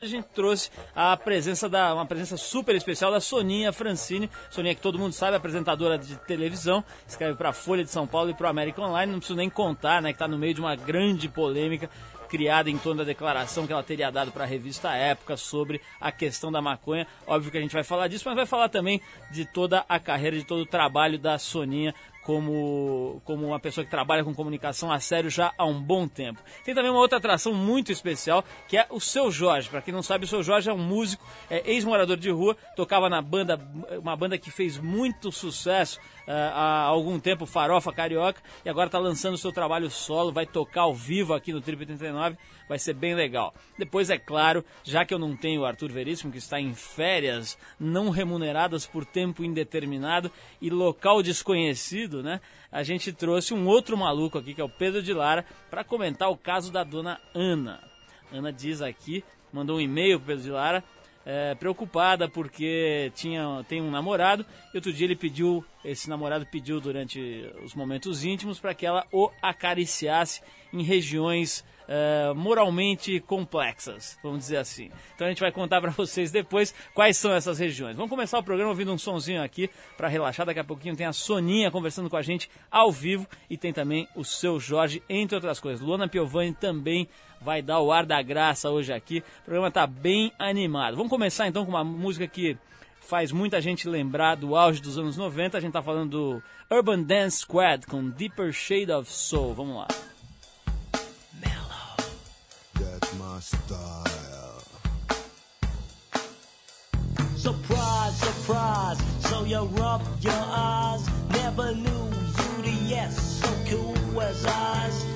A gente trouxe a presença da uma presença super especial da Soninha Francine, Soninha que todo mundo sabe, apresentadora de televisão, escreve para a Folha de São Paulo e para o América Online, não preciso nem contar, né, que está no meio de uma grande polêmica criada em torno da declaração que ela teria dado para a revista Época sobre a questão da maconha. Óbvio que a gente vai falar disso, mas vai falar também de toda a carreira, de todo o trabalho da Soninha como, como uma pessoa que trabalha com comunicação a sério já há um bom tempo. Tem também uma outra atração muito especial, que é o Seu Jorge. Para quem não sabe, o Seu Jorge é um músico, é ex-morador de rua, tocava na banda, uma banda que fez muito sucesso há algum tempo, Farofa Carioca, e agora está lançando o seu trabalho solo, vai tocar ao vivo aqui no Trip 39, vai ser bem legal. Depois, é claro, já que eu não tenho o Arthur Veríssimo, que está em férias não remuneradas por tempo indeterminado e local desconhecido, né? A gente trouxe um outro maluco aqui, que é o Pedro de Lara, para comentar o caso da dona Ana. Ana diz aqui, mandou um e-mail pro Pedro de Lara, é, preocupada porque tinha, tem um namorado e outro dia ele pediu, esse namorado pediu durante os momentos íntimos para que ela o acariciasse em regiões uh, moralmente complexas, vamos dizer assim. Então a gente vai contar para vocês depois quais são essas regiões. Vamos começar o programa ouvindo um sonzinho aqui para relaxar. Daqui a pouquinho tem a Soninha conversando com a gente ao vivo e tem também o seu Jorge, entre outras coisas. Luana Piovani também vai dar o ar da graça hoje aqui. O programa está bem animado. Vamos começar então com uma música que faz muita gente lembrar do auge dos anos 90. A gente está falando do Urban Dance Squad com Deeper Shade of Soul. Vamos lá. Style. Surprise, surprise, so you rub your eyes. Never knew you the yes, so cool as eyes.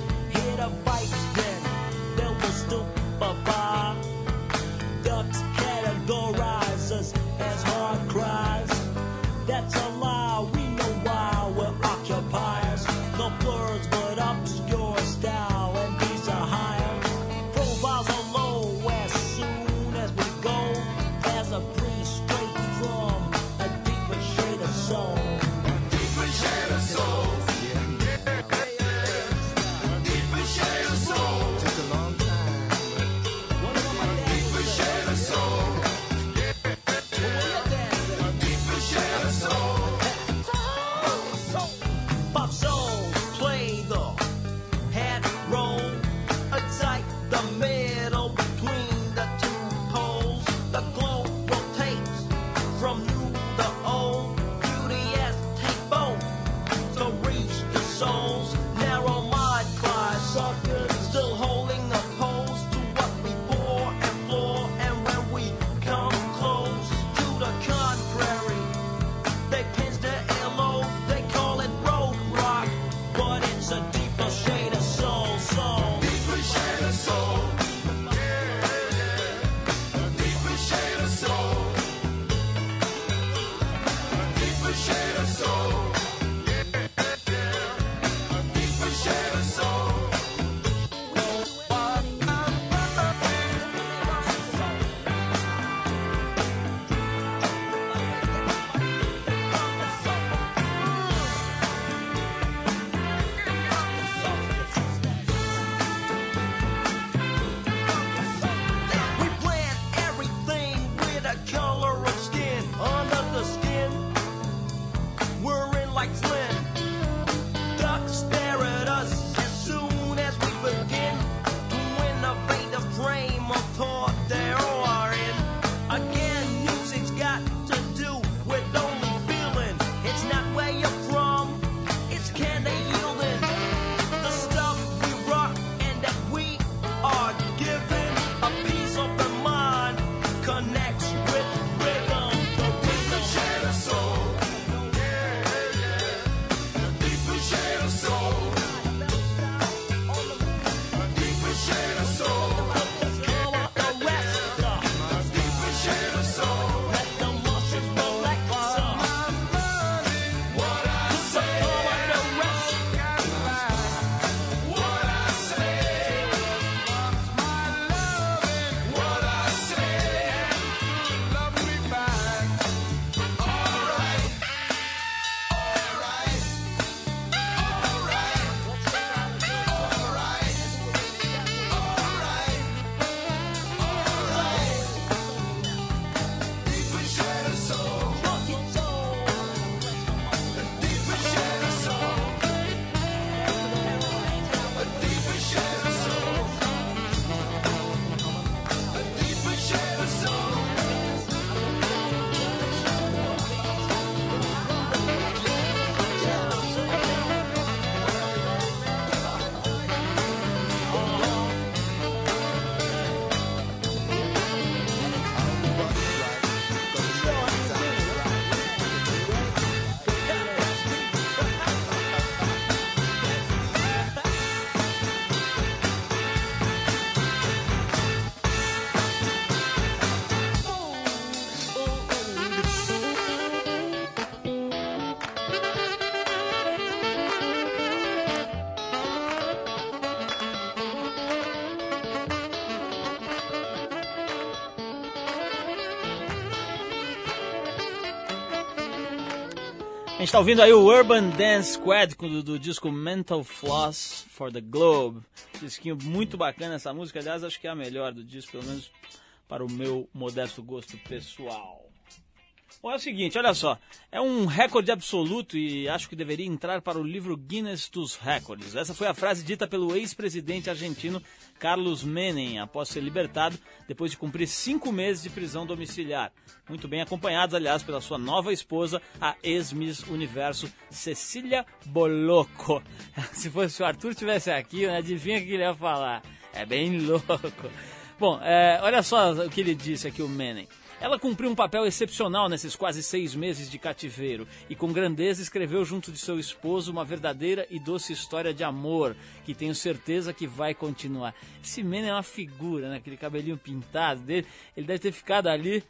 Está ouvindo aí o Urban Dance Squad do, do, disco Mental Floss for the Globe. Disquinho muito bacana essa música, aliás, acho que é a melhor do disco, pelo menos para o meu modesto gosto pessoal. Bom, é o seguinte, olha só. É um recorde absoluto e acho que deveria entrar para o livro Guinness dos Records. Essa foi a frase dita pelo ex-presidente argentino Carlos Menem após ser libertado depois de cumprir cinco meses de prisão domiciliar. Muito bem acompanhados, aliás, pela sua nova esposa, a ex-Miss Universo Cecília Bolocco. Se fosse o Arthur tivesse aqui, né, adivinha o que ele ia falar. É bem louco. Bom, é, olha só o que ele disse aqui, o Menem. Ela cumpriu um papel excepcional nesses quase seis meses de cativeiro e, com grandeza, escreveu junto de seu esposo uma verdadeira e doce história de amor que tenho certeza que vai continuar. Esse Menem é uma figura, né? Aquele cabelinho pintado dele. Ele deve ter ficado ali,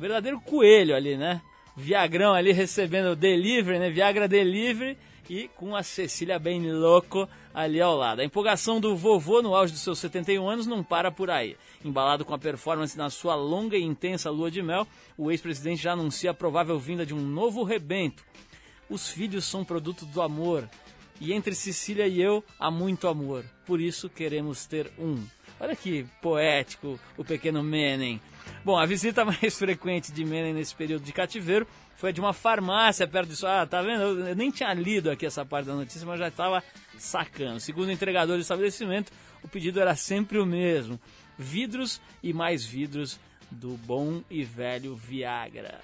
verdadeiro coelho ali, né? Viagrão ali recebendo delivery, né? Viagra delivery e com a Cecília bem louco ali ao lado. A empolgação do vovô no auge dos seus 71 anos não para por aí. Embalado com a performance na sua longa e intensa lua de mel, o ex-presidente já anuncia a provável vinda de um novo rebento. Os filhos são produto do amor, e entre Cecília e eu há muito amor. Por isso queremos ter um. Olha que poético o pequeno Menem. Bom, a visita mais frequente de Menem nesse período de cativeiro foi de uma farmácia perto disso. Ah, tá vendo? Eu nem tinha lido aqui essa parte da notícia, mas já estava sacando. Segundo o entregador do estabelecimento, o pedido era sempre o mesmo: vidros e mais vidros do bom e velho Viagra.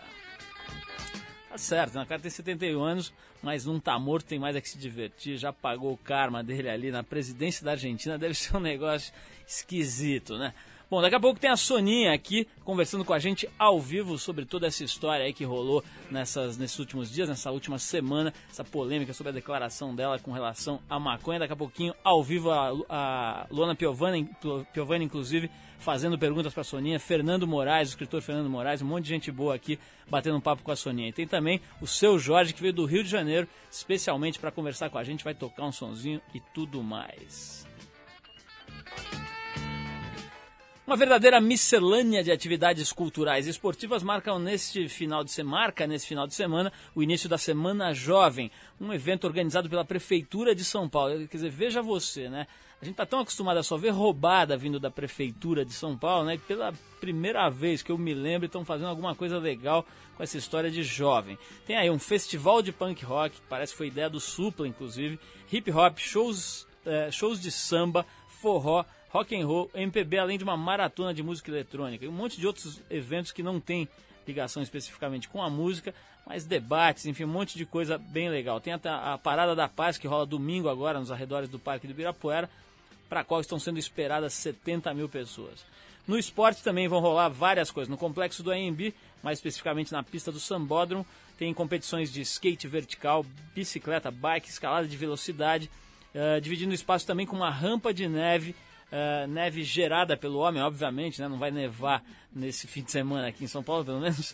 Tá certo, né? o cara tem 71 anos, mas não tá morto, tem mais é que se divertir. Já pagou o karma dele ali na presidência da Argentina, deve ser um negócio esquisito, né? Bom, daqui a pouco tem a Soninha aqui conversando com a gente ao vivo sobre toda essa história aí que rolou nessas, nesses últimos dias, nessa última semana, essa polêmica sobre a declaração dela com relação à maconha. Daqui a pouquinho, ao vivo, a, a Luana Piovani, Piovani, inclusive, fazendo perguntas para a Soninha. Fernando Moraes, o escritor Fernando Moraes, um monte de gente boa aqui batendo um papo com a Soninha. E tem também o seu Jorge, que veio do Rio de Janeiro, especialmente para conversar com a gente, vai tocar um sonzinho e tudo mais. Uma verdadeira miscelânea de atividades culturais e esportivas marcam neste final de semana, marca nesse final de semana o início da Semana Jovem, um evento organizado pela Prefeitura de São Paulo. Quer dizer, veja você, né? A gente está tão acostumado a só ver roubada vindo da Prefeitura de São Paulo, né? Pela primeira vez que eu me lembro, estão fazendo alguma coisa legal com essa história de jovem. Tem aí um festival de punk rock, parece que foi ideia do Supla, inclusive, hip hop, shows, é, shows de samba, forró, rock and roll, MPB, além de uma maratona de música eletrônica e um monte de outros eventos que não tem ligação especificamente com a música, mas debates, enfim, um monte de coisa bem legal. Tem até a Parada da Paz que rola domingo agora nos arredores do Parque do Ibirapuera, para a qual estão sendo esperadas 70 mil pessoas. No esporte também vão rolar várias coisas. No complexo do AMB, mais especificamente na pista do Sambódromo, tem competições de skate vertical, bicicleta, bike, escalada de velocidade, uh, dividindo o espaço também com uma rampa de neve Uh, neve gerada pelo homem, obviamente, né? não vai nevar nesse fim de semana aqui em São Paulo, pelo menos.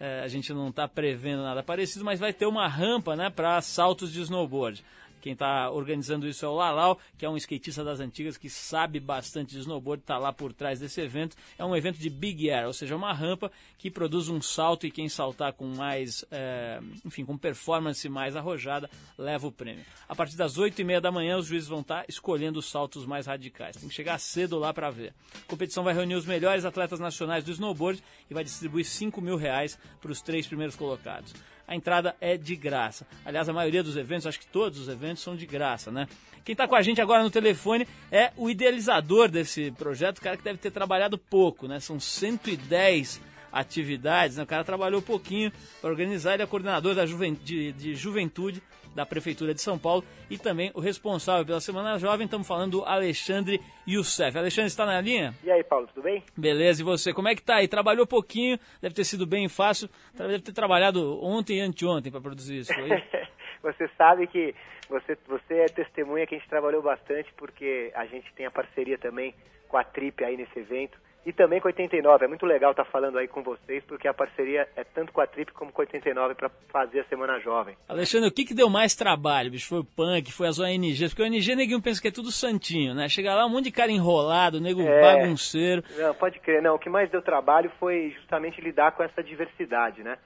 Uh, a gente não está prevendo nada parecido, mas vai ter uma rampa né, para saltos de snowboard. Quem está organizando isso é o Lalau, que é um skatista das antigas que sabe bastante de snowboard, está lá por trás desse evento. É um evento de Big Air, ou seja, uma rampa que produz um salto e quem saltar com mais, é, enfim, com performance mais arrojada, leva o prêmio. A partir das 8 e meia da manhã, os juízes vão estar tá escolhendo os saltos mais radicais. Tem que chegar cedo lá para ver. A competição vai reunir os melhores atletas nacionais do snowboard e vai distribuir 5 mil reais para os três primeiros colocados a entrada é de graça. Aliás, a maioria dos eventos, acho que todos os eventos são de graça, né? Quem está com a gente agora no telefone é o idealizador desse projeto, o cara que deve ter trabalhado pouco, né? São 110 atividades, né? O cara trabalhou pouquinho para organizar, ele é coordenador da juven de, de juventude da Prefeitura de São Paulo e também o responsável pela Semana Jovem. Estamos falando do Alexandre Youssef. Alexandre, está na linha? E aí, Paulo, tudo bem? Beleza, e você? Como é que tá aí? Trabalhou pouquinho, deve ter sido bem fácil, deve ter trabalhado ontem e anteontem para produzir isso aí. você sabe que você, você é testemunha que a gente trabalhou bastante porque a gente tem a parceria também com a Trip aí nesse evento e também com 89. É muito legal estar falando aí com vocês, porque a parceria é tanto com a Trip como com 89 para fazer a Semana Jovem. Alexandre, o que, que deu mais trabalho, bicho? Foi o punk, foi as ONGs? Porque o ONG, neguinho pensa que é tudo santinho, né? Chega lá um monte de cara enrolado, nego é... bagunceiro. Não, pode crer. Não, o que mais deu trabalho foi justamente lidar com essa diversidade, né?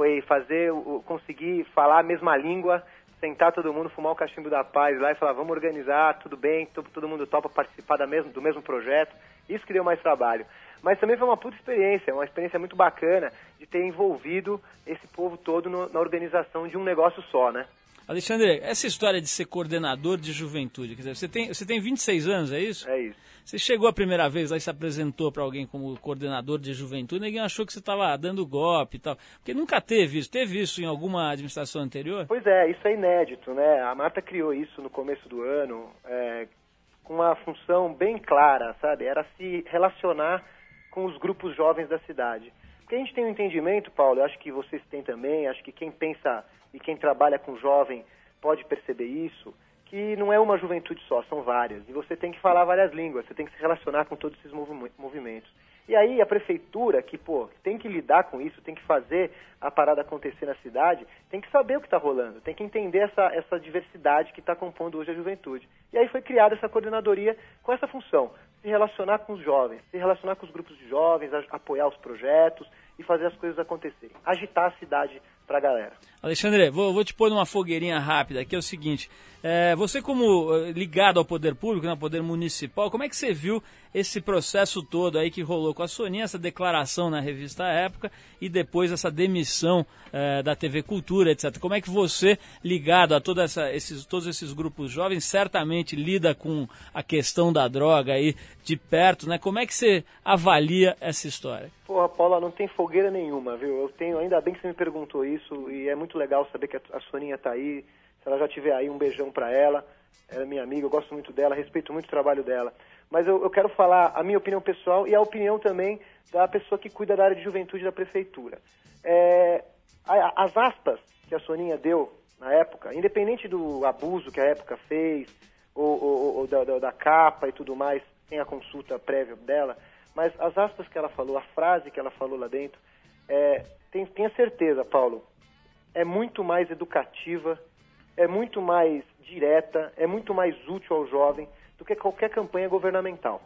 foi fazer, o, conseguir falar a mesma língua, sentar todo mundo, fumar o cachimbo da paz lá e falar, vamos organizar, tudo bem, todo, mundo topa participar da mesmo, do mesmo projeto. Isso que deu mais trabalho. Mas também foi uma puta experiência, uma experiência muito bacana de ter envolvido esse povo todo no, na organização de um negócio só, né? Alexandre, essa história de ser coordenador de juventude, quer dizer, você tem, você tem 26 anos, é isso? É isso. Você chegou a primeira vez e se apresentou para alguém como coordenador de juventude, ninguém achou que você estava dando golpe e tal. Porque nunca teve isso. Teve isso em alguma administração anterior? Pois é, isso é inédito, né? A Marta criou isso no começo do ano, é, com uma função bem clara, sabe? Era se relacionar com os grupos jovens da cidade. Porque a gente tem um entendimento, Paulo, eu acho que vocês têm também, acho que quem pensa e quem trabalha com jovem pode perceber isso, que não é uma juventude só, são várias. E você tem que falar várias línguas, você tem que se relacionar com todos esses movimentos. E aí a prefeitura, que pô, tem que lidar com isso, tem que fazer a parada acontecer na cidade, tem que saber o que está rolando, tem que entender essa, essa diversidade que está compondo hoje a juventude. E aí foi criada essa coordenadoria com essa função, se relacionar com os jovens, se relacionar com os grupos de jovens, apoiar os projetos e fazer as coisas acontecerem, agitar a cidade para a galera. Alexandre, vou, vou, te pôr numa fogueirinha rápida, que é o seguinte, é, você como eh, ligado ao poder público, né, ao poder municipal, como é que você viu esse processo todo aí que rolou com a Soninha, essa declaração na revista Época e depois essa demissão é, da TV Cultura, etc. Como é que você, ligado a toda essa, esses, todos esses grupos jovens, certamente lida com a questão da droga aí de perto, né? Como é que você avalia essa história? Porra, Paula, não tem fogueira nenhuma, viu? Eu tenho, ainda bem que você me perguntou isso e é muito legal saber que a Soninha está aí. Se ela já tiver aí, um beijão para ela. Ela é minha amiga, eu gosto muito dela, respeito muito o trabalho dela. Mas eu, eu quero falar a minha opinião pessoal e a opinião também da pessoa que cuida da área de juventude da prefeitura. É, as aspas que a Soninha deu na época, independente do abuso que a época fez, ou, ou, ou da, da, da, capa e tudo mais, sem a consulta prévia dela, mas as aspas que ela falou, a frase que ela falou lá dentro, é, tem, tenha certeza, Paulo, é muito mais educativa, é muito mais direta, é muito mais útil ao jovem do que qualquer campanha governamental.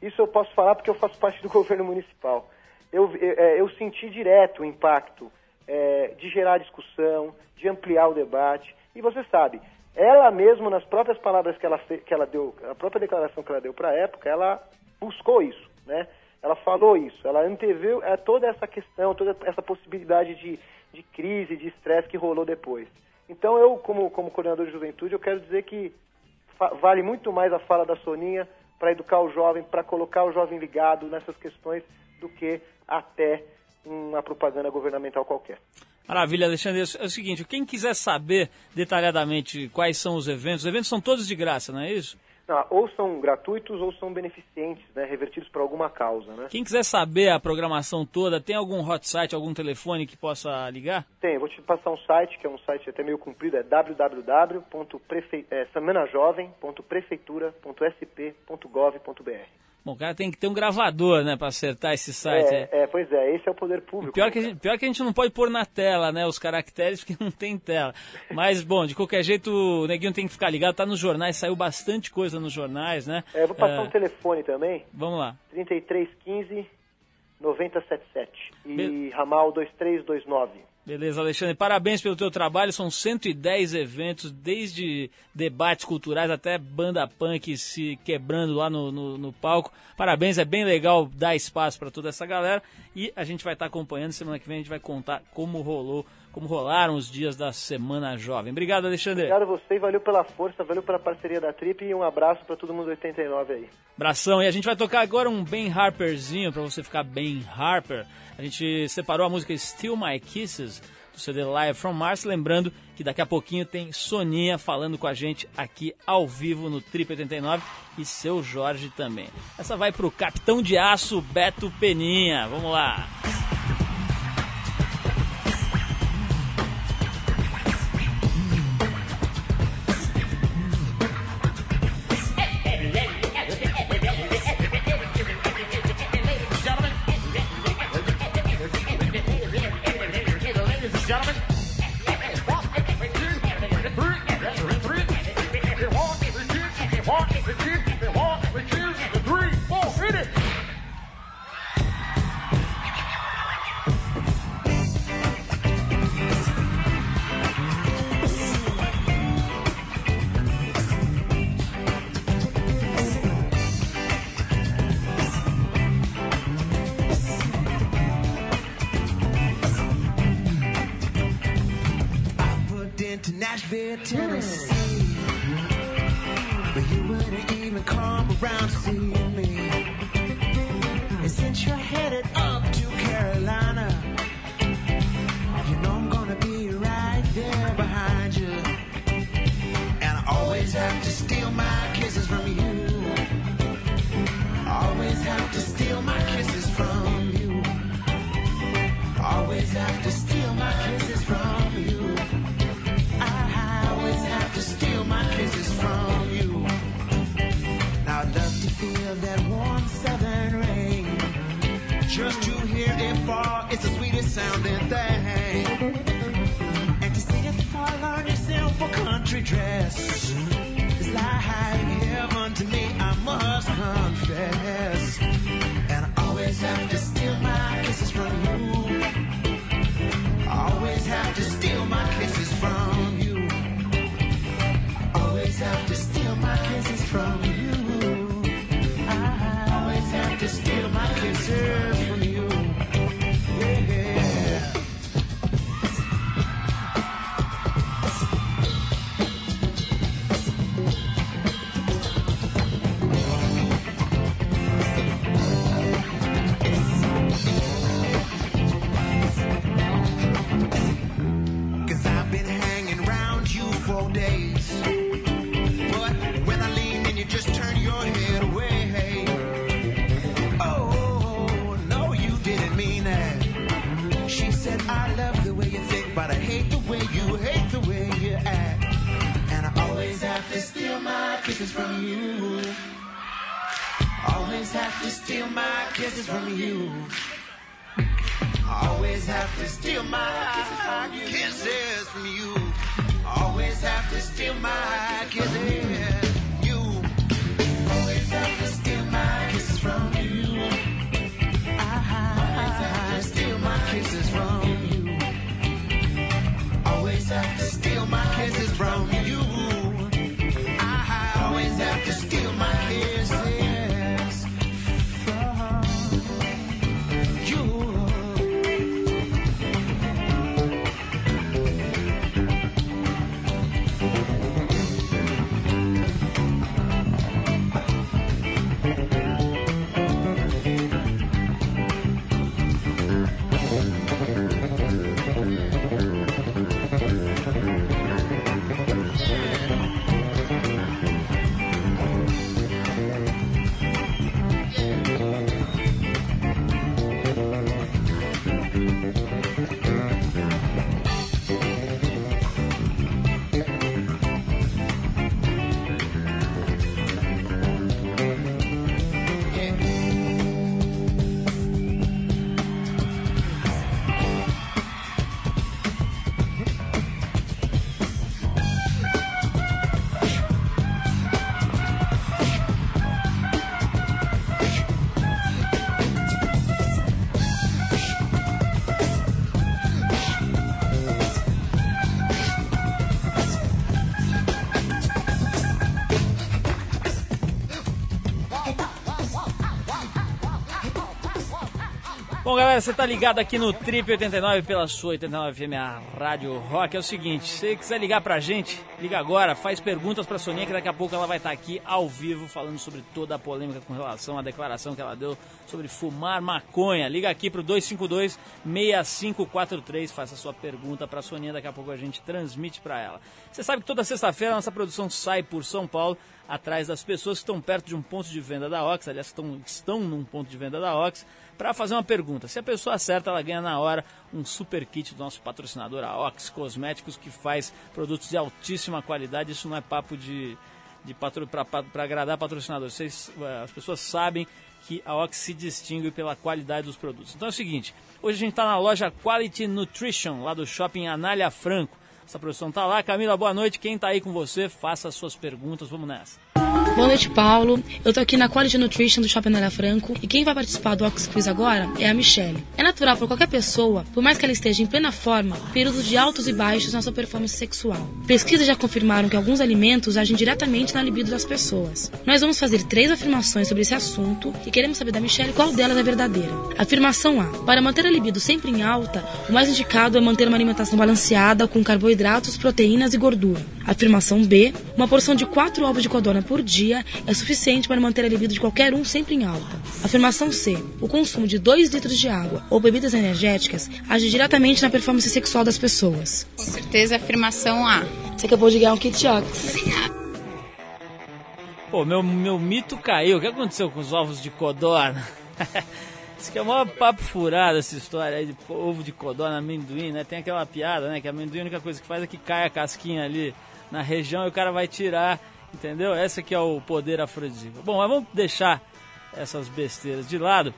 Isso eu posso falar porque eu faço parte do governo municipal. Eu, eu, é, eu senti direto o impacto é, de gerar discussão, de ampliar o debate. E você sabe, ela mesmo, nas próprias palavras que ela, que ela deu, a própria declaração que ela deu para a época, ela buscou isso, né? Ela falou isso, ela anteveu é, toda essa questão, toda essa possibilidade de, de crise, de estresse que rolou depois. Então eu, como, como coordenador de juventude, eu quero dizer que vale muito mais a fala da Soninha para educar o jovem, para colocar o jovem ligado nessas questões, do que até uma propaganda governamental qualquer. Maravilha, Alexandre. É o seguinte, quem quiser saber detalhadamente quais são os eventos, os eventos são todos de graça, não é isso? Não, ou são gratuitos ou são beneficentes, né, revertidos para alguma causa. Né? Quem quiser saber a programação toda, tem algum hot site, algum telefone que possa ligar? Tem, vou te passar um site, que é um site até meio comprido, é www.semanajovem.prefeitura.sp.gov.br. Bom, o cara tem que ter um gravador, né, para acertar esse site. É, é, pois é, esse é o poder público. pior que, gente, pior que a gente não pode pôr na tela, né, os caracteres, porque não tem tela. Mas, bom, de qualquer jeito, o Neguinho tem que ficar ligado, tá nos jornais, saiu bastante coisa nos jornais, né? É, eu vou passar é... um telefone também. Vamos lá. 3315 9077 e Be... ramal 2329. Beleza, Alexandre. Parabéns pelo teu trabalho. São 110 eventos, desde debates culturais até banda punk se quebrando lá no, no, no palco. Parabéns, é bem legal dar espaço para toda essa galera. E a gente vai estar tá acompanhando. Semana que vem a gente vai contar como rolou, como rolaram os dias da Semana Jovem. Obrigado, Alexandre. Obrigado a você, valeu pela força, valeu pela parceria da Trip e um abraço para todo mundo 89 aí. Abração. E a gente vai tocar agora um Ben Harperzinho para você ficar bem Harper. A gente separou a música Still My Kisses do CD Live from Mars, lembrando que daqui a pouquinho tem Soninha falando com a gente aqui ao vivo no Trip 89 e seu Jorge também. Essa vai pro Capitão de Aço Beto Peninha. Vamos lá. to around Just to hear it fall, it's the sweetest sounding thing. And to see it fall on your simple country dress is like heaven to me, I must confess. And I always have to steal my kisses from you. Always have to steal my kisses from you. Always have to steal my kisses from you. I always have to steal my kisses galera, você tá ligado aqui no Trip 89 pela sua 89 FM, a Rádio Rock. É o seguinte, se você quiser ligar pra gente, liga agora, faz perguntas pra Soninha, que daqui a pouco ela vai estar aqui ao vivo falando sobre toda a polêmica com relação à declaração que ela deu sobre fumar maconha. Liga aqui pro 252-6543, faça sua pergunta pra Soninha, daqui a pouco a gente transmite pra ela. Você sabe que toda sexta-feira a nossa produção sai por São Paulo, atrás das pessoas que estão perto de um ponto de venda da Ox, aliás, estão, estão num ponto de venda da Ox, para fazer uma pergunta. Se a pessoa acerta, ela ganha na hora um super kit do nosso patrocinador, a Ox Cosméticos, que faz produtos de altíssima qualidade. Isso não é papo de, de para agradar patrocinador. Vocês, eh, as pessoas sabem que a Ox se distingue pela qualidade dos produtos. Então é o seguinte, hoje a gente está na loja Quality Nutrition, lá do shopping Anália Franco. Essa produção tá lá. Camila, boa noite. Quem tá aí com você, faça as suas perguntas. Vamos nessa. Boa noite, Paulo. Eu tô aqui na Quality Nutrition do Shopping Anália Franco e quem vai participar do Ox Quiz agora é a Michelle. É natural para qualquer pessoa, por mais que ela esteja em plena forma, períodos de altos e baixos na sua performance sexual. Pesquisas já confirmaram que alguns alimentos agem diretamente na libido das pessoas. Nós vamos fazer três afirmações sobre esse assunto e queremos saber da Michelle qual delas é verdadeira. Afirmação A. Para manter a libido sempre em alta, o mais indicado é manter uma alimentação balanceada com carboidratos, proteínas e gordura. Afirmação B. Uma porção de 4 ovos de codorna por dia é suficiente para manter a libido de qualquer um sempre em alta. Afirmação C. O consumo de 2 litros de água ou bebidas energéticas age diretamente na performance sexual das pessoas. Com certeza, afirmação A. Você acabou de ganhar um kit Ox. Pô, meu, meu mito caiu. O que aconteceu com os ovos de codorna? Isso que é o maior papo furado essa história aí de ovo de codorna, amendoim, né? Tem aquela piada, né? Que amendoim a única coisa que faz é que cai a casquinha ali na região e o cara vai tirar, entendeu? Esse aqui é o poder afrodisíaco. Bom, mas vamos deixar essas besteiras de lado.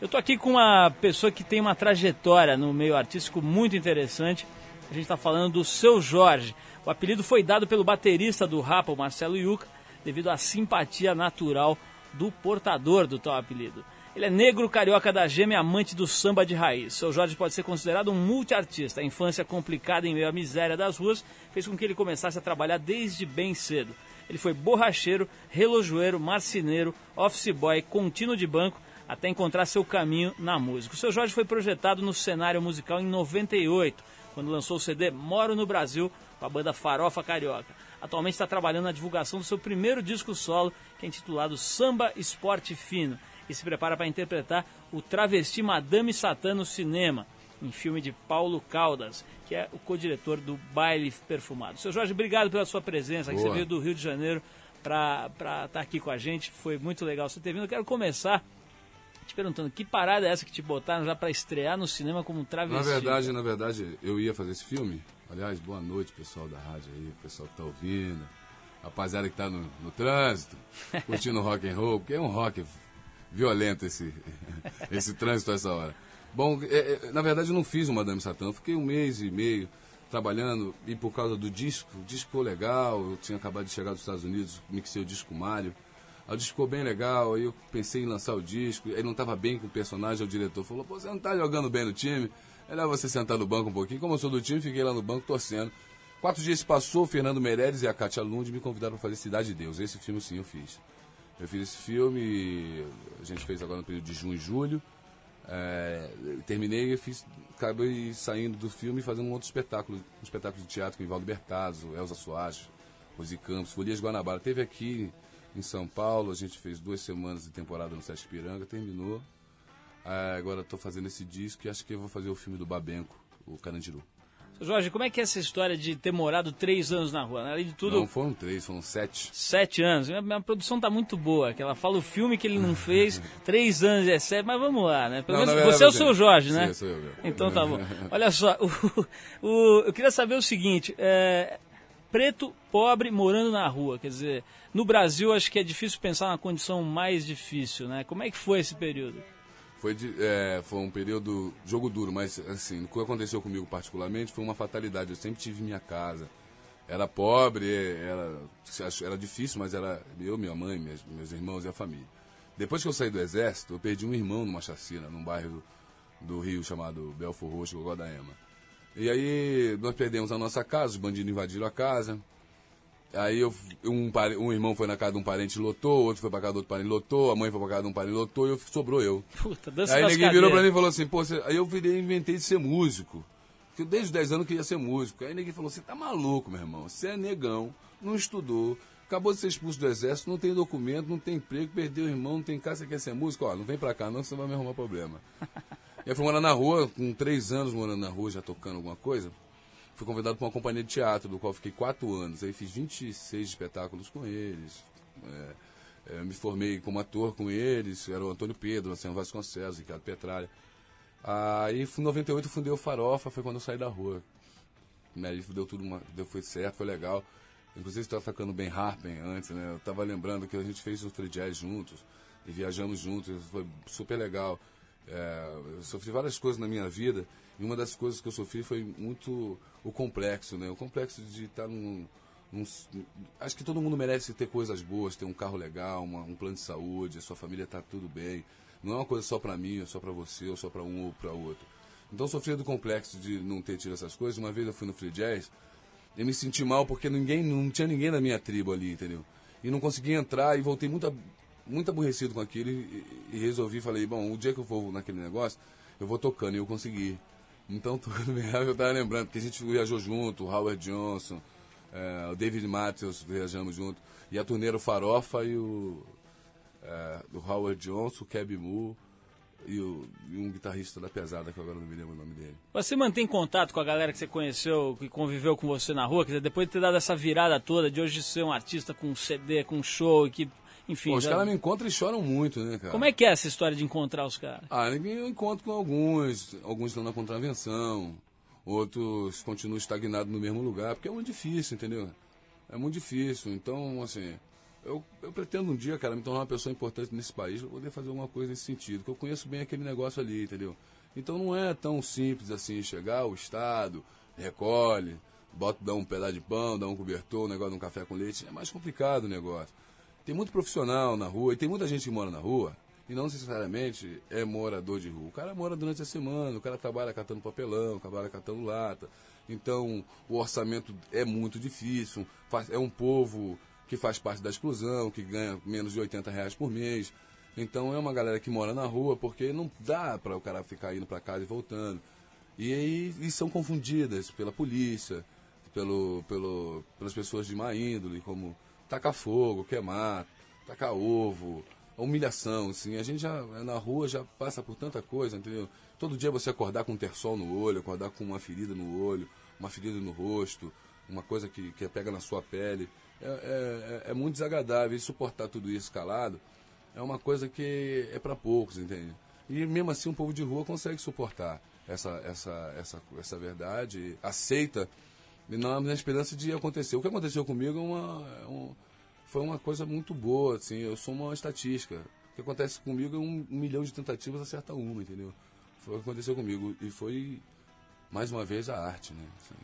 Eu tô aqui com uma pessoa que tem uma trajetória no meio artístico muito interessante. A gente está falando do Seu Jorge. O apelido foi dado pelo baterista do rap, o Marcelo Yuca, devido à simpatia natural do portador do tal apelido. Ele é negro, carioca da gema e amante do samba de raiz. Seu Jorge pode ser considerado um multiartista. A infância complicada em meio à miséria das ruas fez com que ele começasse a trabalhar desde bem cedo. Ele foi borracheiro, relojoeiro, marceneiro, office boy, contínuo de banco, até encontrar seu caminho na música. O seu Jorge foi projetado no cenário musical em 98, quando lançou o CD Moro no Brasil, com a banda Farofa Carioca. Atualmente está trabalhando na divulgação do seu primeiro disco solo, que é intitulado Samba Esporte Fino, e se prepara para interpretar o travesti Madame Satã no cinema, em filme de Paulo Caldas, que é o co-diretor do Baile Perfumado. Seu Jorge, obrigado pela sua presença, que você veio do Rio de Janeiro para estar aqui com a gente, foi muito legal você ter vindo. Eu quero começar te perguntando, que parada é essa que te botaram já para estrear no cinema como um travesti? Na verdade, na verdade, eu ia fazer esse filme. Aliás, boa noite, pessoal da rádio aí, pessoal que tá ouvindo. Rapaziada que tá no, no trânsito, curtindo rock and roll, porque é um rock violento esse, esse trânsito a essa hora. Bom, é, é, na verdade eu não fiz o Madame Satã, fiquei um mês e meio trabalhando e por causa do disco, o disco ficou legal, eu tinha acabado de chegar dos Estados Unidos, mixei o disco Mário. O disco ficou bem legal, aí eu pensei em lançar o disco, aí não estava bem com o personagem, o diretor falou, pô, você não está jogando bem no time, é melhor você sentar no banco um pouquinho. Como eu sou do time, fiquei lá no banco torcendo. Quatro dias passou, o Fernando Meirelles e a Kátia Lund me convidaram para fazer Cidade de Deus. Esse filme sim eu fiz. Eu fiz esse filme, a gente fez agora no período de junho e julho. É, terminei e fiz, acabei saindo do filme e fazendo um outro espetáculo, um espetáculo de teatro com Ivaldo Bertazzo, Elza Soares, Rosi Campos, Folias Guanabara. Teve aqui em São Paulo, a gente fez duas semanas de temporada no Sesc Piranga, terminou. Ah, agora estou fazendo esse disco e acho que eu vou fazer o filme do Babenco, o Carandiru. Jorge, como é que é essa história de ter morado três anos na rua? Além de tudo, Não foram três, foram sete. sete anos. Minha, minha produção tá muito boa, que ela fala o filme que ele não fez, três anos é sete, mas vamos lá, né? Pelo Não, menos na você é o seu Jorge, sim, né? sou eu, meu. Então tá bom. Olha só, o, o- eu queria saber o seguinte, é, preto, pobre, morando na rua, quer dizer, no Brasil acho que é difícil pensar na condição mais difícil, né? Como é que foi esse período? Foi, de- é, foi um período jogo duro, mas assim, o que aconteceu comigo particularmente foi uma fatalidade. Eu sempre tive minha casa. Era pobre, era, era difícil, mas era eu, minha mãe, meus, meus irmãos e a família. Depois que eu saí do exército, eu perdi um irmão numa chacina, num bairro do Rio chamado Belfor Roxo, Gogó da Ema. E aí nós perdemos a nossa casa, os bandidos invadiram a casa. Aí eu, um, um irmão foi na casa de um parente e lotou, outro foi pra casa do outro parente e lotou, a mãe foi pra casa de um parente e lotou e eu, sobrou eu. Puta, dança Aí ninguém virou pra mim e falou assim, pô, você... aí eu virei, inventei de ser músico. Porque eu desde os 10 anos eu queria ser músico. Aí ninguém falou, você tá maluco, meu irmão. Você é negão, não estudou, acabou de ser expulso do exército, não tem documento, não tem emprego, perdeu o irmão, não tem casa, você quer ser músico? Ó, não vem pra cá não, que você vai me arrumar problema. eu fui morar na rua, com 3 anos morando na rua, já tocando alguma coisa. Fui convidado para uma companhia de teatro, do qual fiquei 4 anos. Aí fiz 26 espetáculos com eles. É, é, me formei como ator com eles, era o Antônio Pedro, Luciano Vasconcelos, Ricardo Petralha. Aí, em 98, eu fundei o Farofa, foi quando eu saí da rua. Aí deu tudo, uma, deu, foi certo, foi legal. Inclusive, estava tocando bem Harpen antes, né? Eu estava lembrando que a gente fez o free jazz juntos e viajamos juntos, foi super legal. É, eu sofri várias coisas na minha vida e uma das coisas que eu sofri foi muito o complexo, né? O complexo de estar num, não s- acho que todo mundo merece ter coisas boas, ter um carro legal, uma- um plano de saúde, a sua família tá tudo bem. Não é uma coisa só para mim, ou só para você, ou só para um ou para outro. Então eu sofria do complexo de não ter tido essas coisas. Uma vez eu fui no Free Jazz e me senti mal porque ninguém, não tinha ninguém da minha tribo ali, entendeu? E não consegui entrar e voltei muito, muito aborrecido com aquilo e, e resolvi, falei, bom, o dia que eu for naquele negócio, eu vou tocando e eu consegui. Então, tocando bem eu tava lembrando, porque a gente viajou junto, o Howard Johnson, eh, o David Matthews, viajamos junto, e a o Farofa e o eh, do Howard Johnson, o Keb Moore e, o- e um guitarrista da pesada, que agora não me lembro o nome dele. Você mantém contato com a galera que você conheceu, que conviveu com você na rua? Quer dizer, depois de ter dado essa virada toda, de hoje ser um artista com CD, com show, e que, enfim. Pô, os já- caras me encontram e choram muito, né, cara? Como é que é essa história de encontrar os caras? Ah, eu encontro com alguns, alguns estão na contravenção, outros continuam estagnados no mesmo lugar, porque é muito difícil, entendeu? É muito difícil. Então, assim, eu, eu pretendo um dia, cara, me tornar uma pessoa importante nesse país pra poder fazer alguma coisa nesse sentido, que eu conheço bem aquele negócio ali, entendeu? Então não é tão simples assim, chegar o Estado, recolhe, bota, dá um pedaço de pão, dá um cobertor, um negócio de um café com leite, é mais complicado o negócio. Tem muito profissional na rua, e tem muita gente que mora na rua, e não necessariamente é morador de rua. O cara mora durante a semana, o cara trabalha catando papelão, trabalha catando lata. Então, o orçamento é muito difícil. É um povo que faz parte da exclusão, que ganha menos de 80 reais por mês. Então, é uma galera que mora na rua, porque não dá para o cara ficar indo para casa e voltando. E aí e são confundidas pela polícia, pelo, pelo, pelas pessoas de má índole, como tacar fogo, queimar, tacar ovo, a humilhação, assim. A gente já, na rua, já passa por tanta coisa, entendeu? Todo dia você acordar com um terçol no olho, acordar com uma ferida no olho, uma ferida no rosto, uma coisa que, que pega na sua pele. É, é, é- é muito desagradável. E suportar tudo isso calado é uma coisa que é para poucos, entende? E mesmo assim, um povo de rua consegue suportar essa, essa, essa, essa verdade, aceita, na, na esperança de acontecer. O que aconteceu comigo é uma, é um- foi uma coisa muito boa, assim, eu sou uma estatística. O que acontece comigo é um, um milhão de tentativas acerta uma, entendeu? Foi o que aconteceu comigo. E foi, mais uma vez, a arte, né? assim.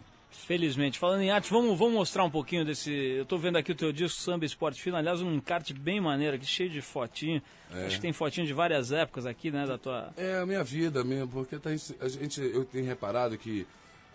Felizmente. Falando em arte, vamos, vamos mostrar um pouquinho desse. Eu tô vendo aqui o teu disco Samba Esporte Fino. Aliás, um encarte bem maneiro aqui, cheio de fotinho. É. Acho que tem fotinho de várias épocas aqui, né? Da tua. É a minha vida mesmo, porque tá, a gente, eu tenho reparado que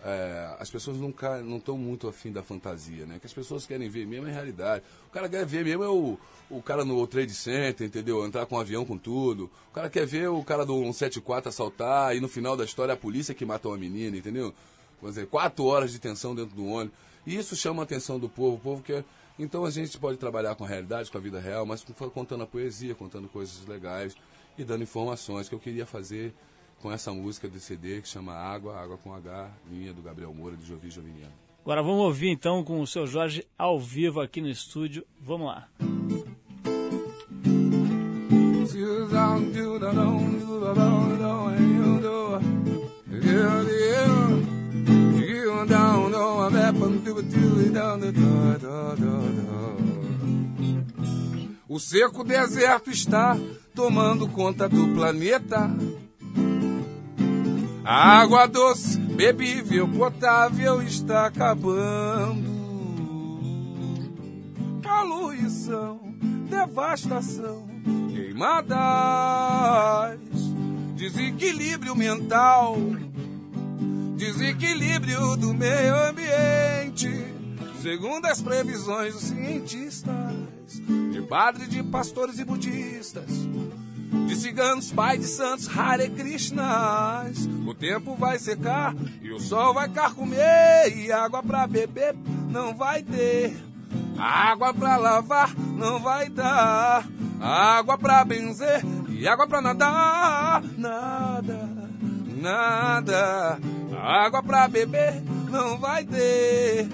é, as pessoas não estão muito afim da fantasia, né? Que as pessoas querem ver mesmo é realidade. O cara quer ver mesmo é o, o cara no Trade Center, entendeu? Entrar com um avião com tudo. O cara quer ver o cara do 174 assaltar e no final da história a polícia que matou a menina, entendeu? Quer dizer, quatro horas de tensão dentro do ônibus. E isso chama a atenção do povo. O povo quer. Então a gente pode trabalhar com a realidade, com a vida real, mas contando a poesia, contando coisas legais e dando informações que eu queria fazer com essa música do CD que chama Água, Água com H, minha do Gabriel Moura, de Jovi Joviniano. Agora vamos ouvir então com o seu Jorge ao vivo aqui no estúdio. Vamos lá. O seco deserto está tomando conta do planeta. Água doce, bebível, potável está acabando. Poluição, devastação, queimadas, desequilíbrio mental, desequilíbrio do meio ambiente. Segundo as previsões dos cientistas, de padres, de pastores e budistas, de ciganos, pai de santos, Hare Krishnas. O tempo vai secar e o sol vai carcomer e água pra beber não vai ter. Água pra lavar não vai dar. Água pra benzer e água pra nadar. Nada, nada. Água pra beber não vai ter.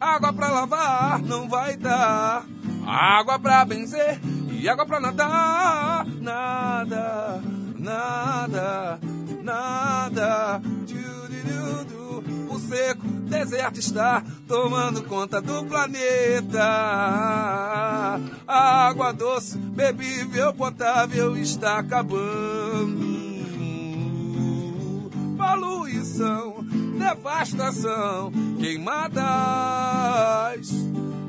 Água pra lavar não vai dar. Água pra benzer e água pra nadar. Nada, nada, nada. O seco deserto está tomando conta do planeta. A água doce, bebível, potável está acabando. Poluição, devastação, queimadas,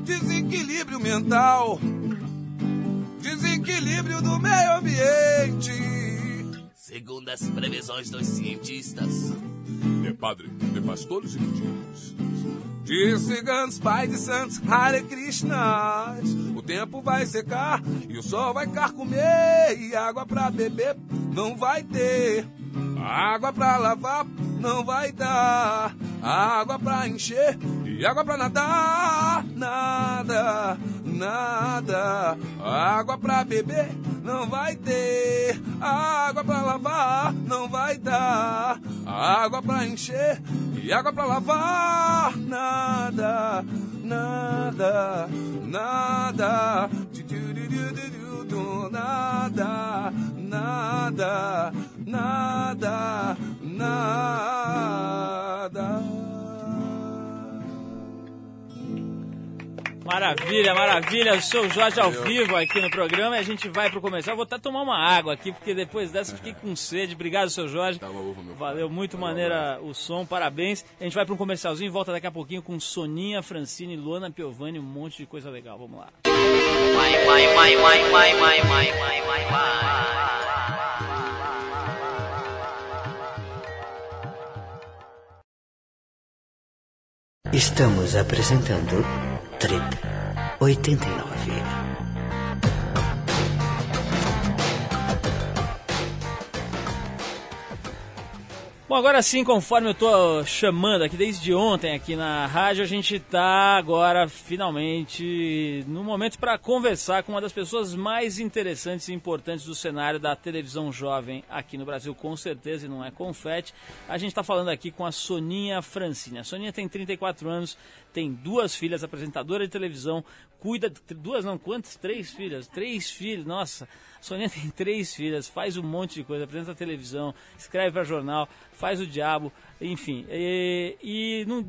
desequilíbrio mental, desequilíbrio do meio ambiente. Segundo as previsões dos cientistas, De padre, de pastores e mendigos. De ciganos, pai de santos, Hare Krishna. O tempo vai secar e o sol vai carcomer. E água pra beber não vai ter. Água pra lavar não vai dar. Água pra encher e água pra nadar. Nada, nada. Água pra beber não vai ter. Água pra lavar não vai dar. Água pra encher e água pra lavar. Nada, nada, nada. Nada, nada, nada, nada. Maravilha, maravilha. O seu Jorge ao vivo aqui no programa e a gente vai pro comercial. Vou até tomar uma água aqui, porque depois dessa fiquei com sede. Obrigado, seu Jorge. Tá Valeu, muito maneira o som, parabéns. A gente vai para um comercialzinho e volta daqui a pouquinho com Soninha, Francine, Luana Piovani, um monte de coisa legal. Vamos lá. Vai, vai, vai, vai, vai, vai, vai, vai, vai, vai. Estamos apresentando Trip 89. Bom, agora sim, conforme eu tô chamando aqui desde ontem aqui na rádio, a gente tá agora finalmente no momento para conversar com uma das pessoas mais interessantes e importantes do cenário da televisão jovem aqui no Brasil, com certeza, e não é confete. A gente tá falando aqui com a Soninha Francine. A Soninha tem 34 anos, tem duas filhas, apresentadora de televisão, cuida. Duas não, quantas? Três filhas? Três filhos, nossa. Soninha tem três filhas, faz um monte de coisa, apresenta televisão, escreve para jornal, faz o diabo, enfim. E, e não-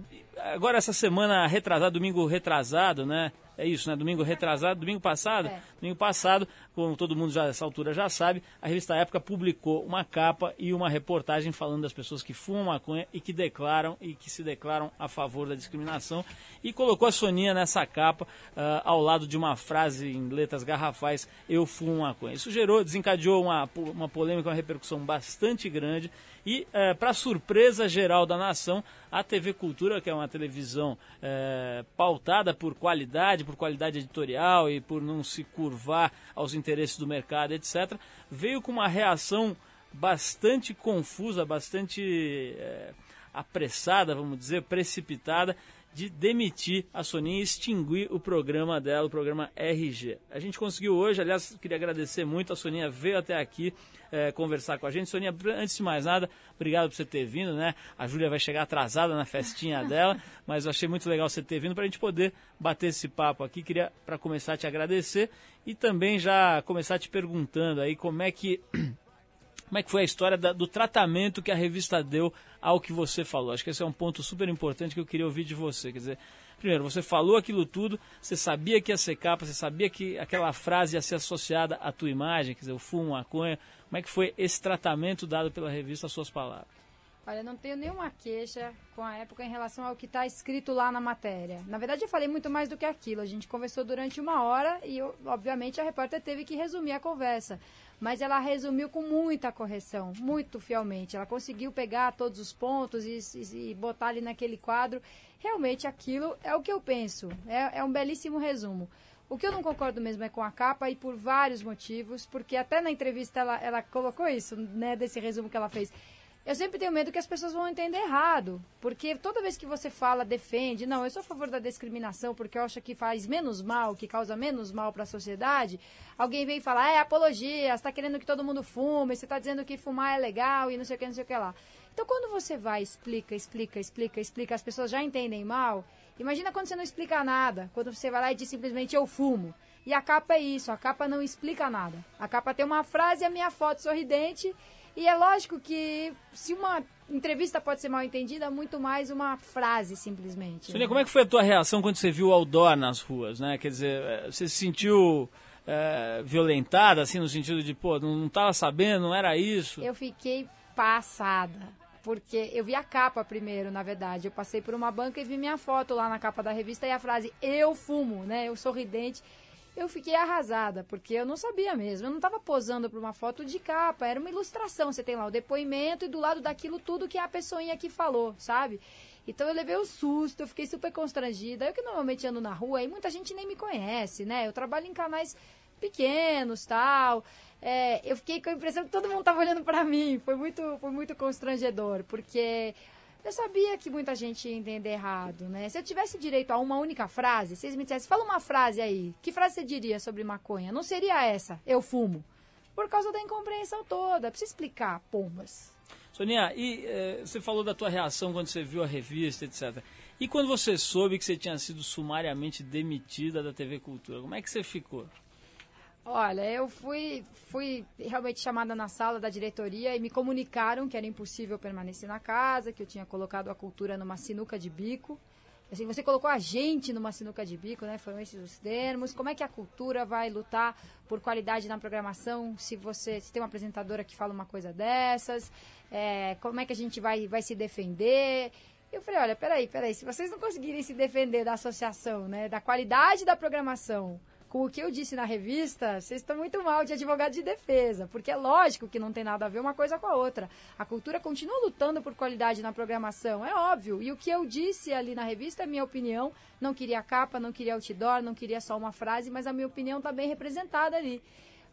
agora essa semana retrasada, domingo retrasado, né? É isso, né? Domingo retrasado, domingo passado, É. domingo passado, como todo mundo já nessa altura já sabe, a revista Época publicou uma capa e uma reportagem falando das pessoas que fumam maconha e que declaram e que se declaram a favor da discriminação e colocou a Soninha nessa capa ah, ao lado de uma frase em letras garrafais: Eu fumo maconha. Isso gerou, desencadeou uma, uma polêmica, uma repercussão bastante grande. E, para surpresa geral da nação, a TV Cultura, que é uma televisão eh, pautada por qualidade, por qualidade editorial e por não se curvar aos interesses do mercado, etc., veio com uma reação bastante confusa, bastante eh, apressada, vamos dizer, precipitada, de demitir a Soninha e extinguir o programa dela, o programa RG. A gente conseguiu hoje, aliás, queria agradecer muito, a Soninha veio até aqui eh, conversar com a gente. Soninha, antes de mais nada, obrigado por você ter vindo, né? A Júlia vai chegar atrasada na festinha dela, mas eu achei muito legal você ter vindo para a gente poder bater esse papo aqui. Queria, para começar, te agradecer e também já começar te perguntando aí como é que como é que foi a história da- do tratamento que a revista deu ao que você falou? Acho que esse é um ponto super importante que eu queria ouvir de você. Quer dizer, primeiro, você falou aquilo tudo, você sabia que ia ser capa, você sabia que aquela frase ia ser associada à tua imagem, quer dizer, o fumo, maconha. Como é que foi esse tratamento dado pela revista às suas palavras? Olha, não tenho nenhuma queixa com a época em relação ao que está escrito lá na matéria. Na verdade, eu falei muito mais do que aquilo. A gente conversou durante uma hora e, eu- obviamente, a repórter teve que resumir a conversa. Mas ela resumiu com muita correção, muito fielmente. Ela conseguiu pegar todos os pontos e, e- e botar ali naquele quadro. Realmente, aquilo é o que eu penso. É, é um belíssimo resumo. O que eu não concordo mesmo é com a capa e por vários motivos, porque até na entrevista ela, ela colocou isso, né, desse resumo que ela fez. Eu sempre tenho medo que as pessoas vão entender errado, porque toda vez que você fala, defende, não, eu sou a favor da discriminação porque eu acho que faz menos mal, que causa menos mal para a sociedade, alguém vem falar, é apologia, você está querendo que todo mundo fume, você está dizendo que fumar é legal e não sei o que, não sei o que lá. Então, quando você vai, explica, explica, explica, explica, as pessoas já entendem mal, imagina quando você não explica nada, quando você vai lá e diz simplesmente eu fumo. E a capa é isso, a capa não explica nada. A capa tem uma frase a minha foto sorridente e é lógico que se uma entrevista pode ser mal entendida, muito mais uma frase, simplesmente. Sonia, como é que foi a tua reação quando você viu o outdoor nas ruas, né? Quer dizer, eh, você se sentiu eh, violentada, assim, no sentido de, pô, não, não tava sabendo, não era isso? Eu fiquei passada. Porque eu vi a capa primeiro, na verdade. Eu passei por uma banca e vi minha foto lá na capa da revista e a frase Eu fumo, né? Eu sorridente. Eu fiquei arrasada, porque eu não sabia mesmo. Eu não estava posando para uma foto de capa, era uma ilustração. Você tem lá o depoimento e do lado daquilo tudo que a pessoinha aqui falou, sabe? Então eu levei um susto, eu fiquei super constrangida. Eu que normalmente ando na rua e muita gente nem me conhece, né? Eu trabalho em canais pequenos, tal. É, eu fiquei com a impressão que todo mundo estava olhando para mim. Foi muito, foi muito constrangedor, porque eu sabia que muita gente ia entender errado, né? Se eu tivesse direito a uma única frase, vocês me dissessem, fala uma frase aí. Que frase você diria sobre maconha? Não seria essa, eu fumo. Por causa da incompreensão toda. Precisa explicar, pombas. Sonia, e eh, você falou da tua reação quando você viu a revista, etc. E quando você soube que você tinha sido sumariamente demitida da TV Cultura, como é que você ficou? Olha, eu fui, fui realmente chamada na sala da diretoria e me comunicaram que era impossível permanecer na casa, que eu tinha colocado a cultura numa sinuca de bico. Assim, você colocou a gente numa sinuca de bico, né? Foram esses os termos. Como é que a cultura vai lutar por qualidade na programação se você se tem uma apresentadora que fala uma coisa dessas? É, como é que a gente vai, vai se defender? Eu falei, olha, peraí, peraí, se vocês não conseguirem se defender da associação, né? Da qualidade da programação com o que eu disse na revista, vocês estão muito mal de advogado de defesa, porque é lógico que não tem nada a ver uma coisa com a outra. A cultura continua lutando por qualidade na programação, é óbvio. E o que eu disse ali na revista é minha opinião. Não queria capa, não queria outdoor, não queria só uma frase, mas a minha opinião está bem representada ali.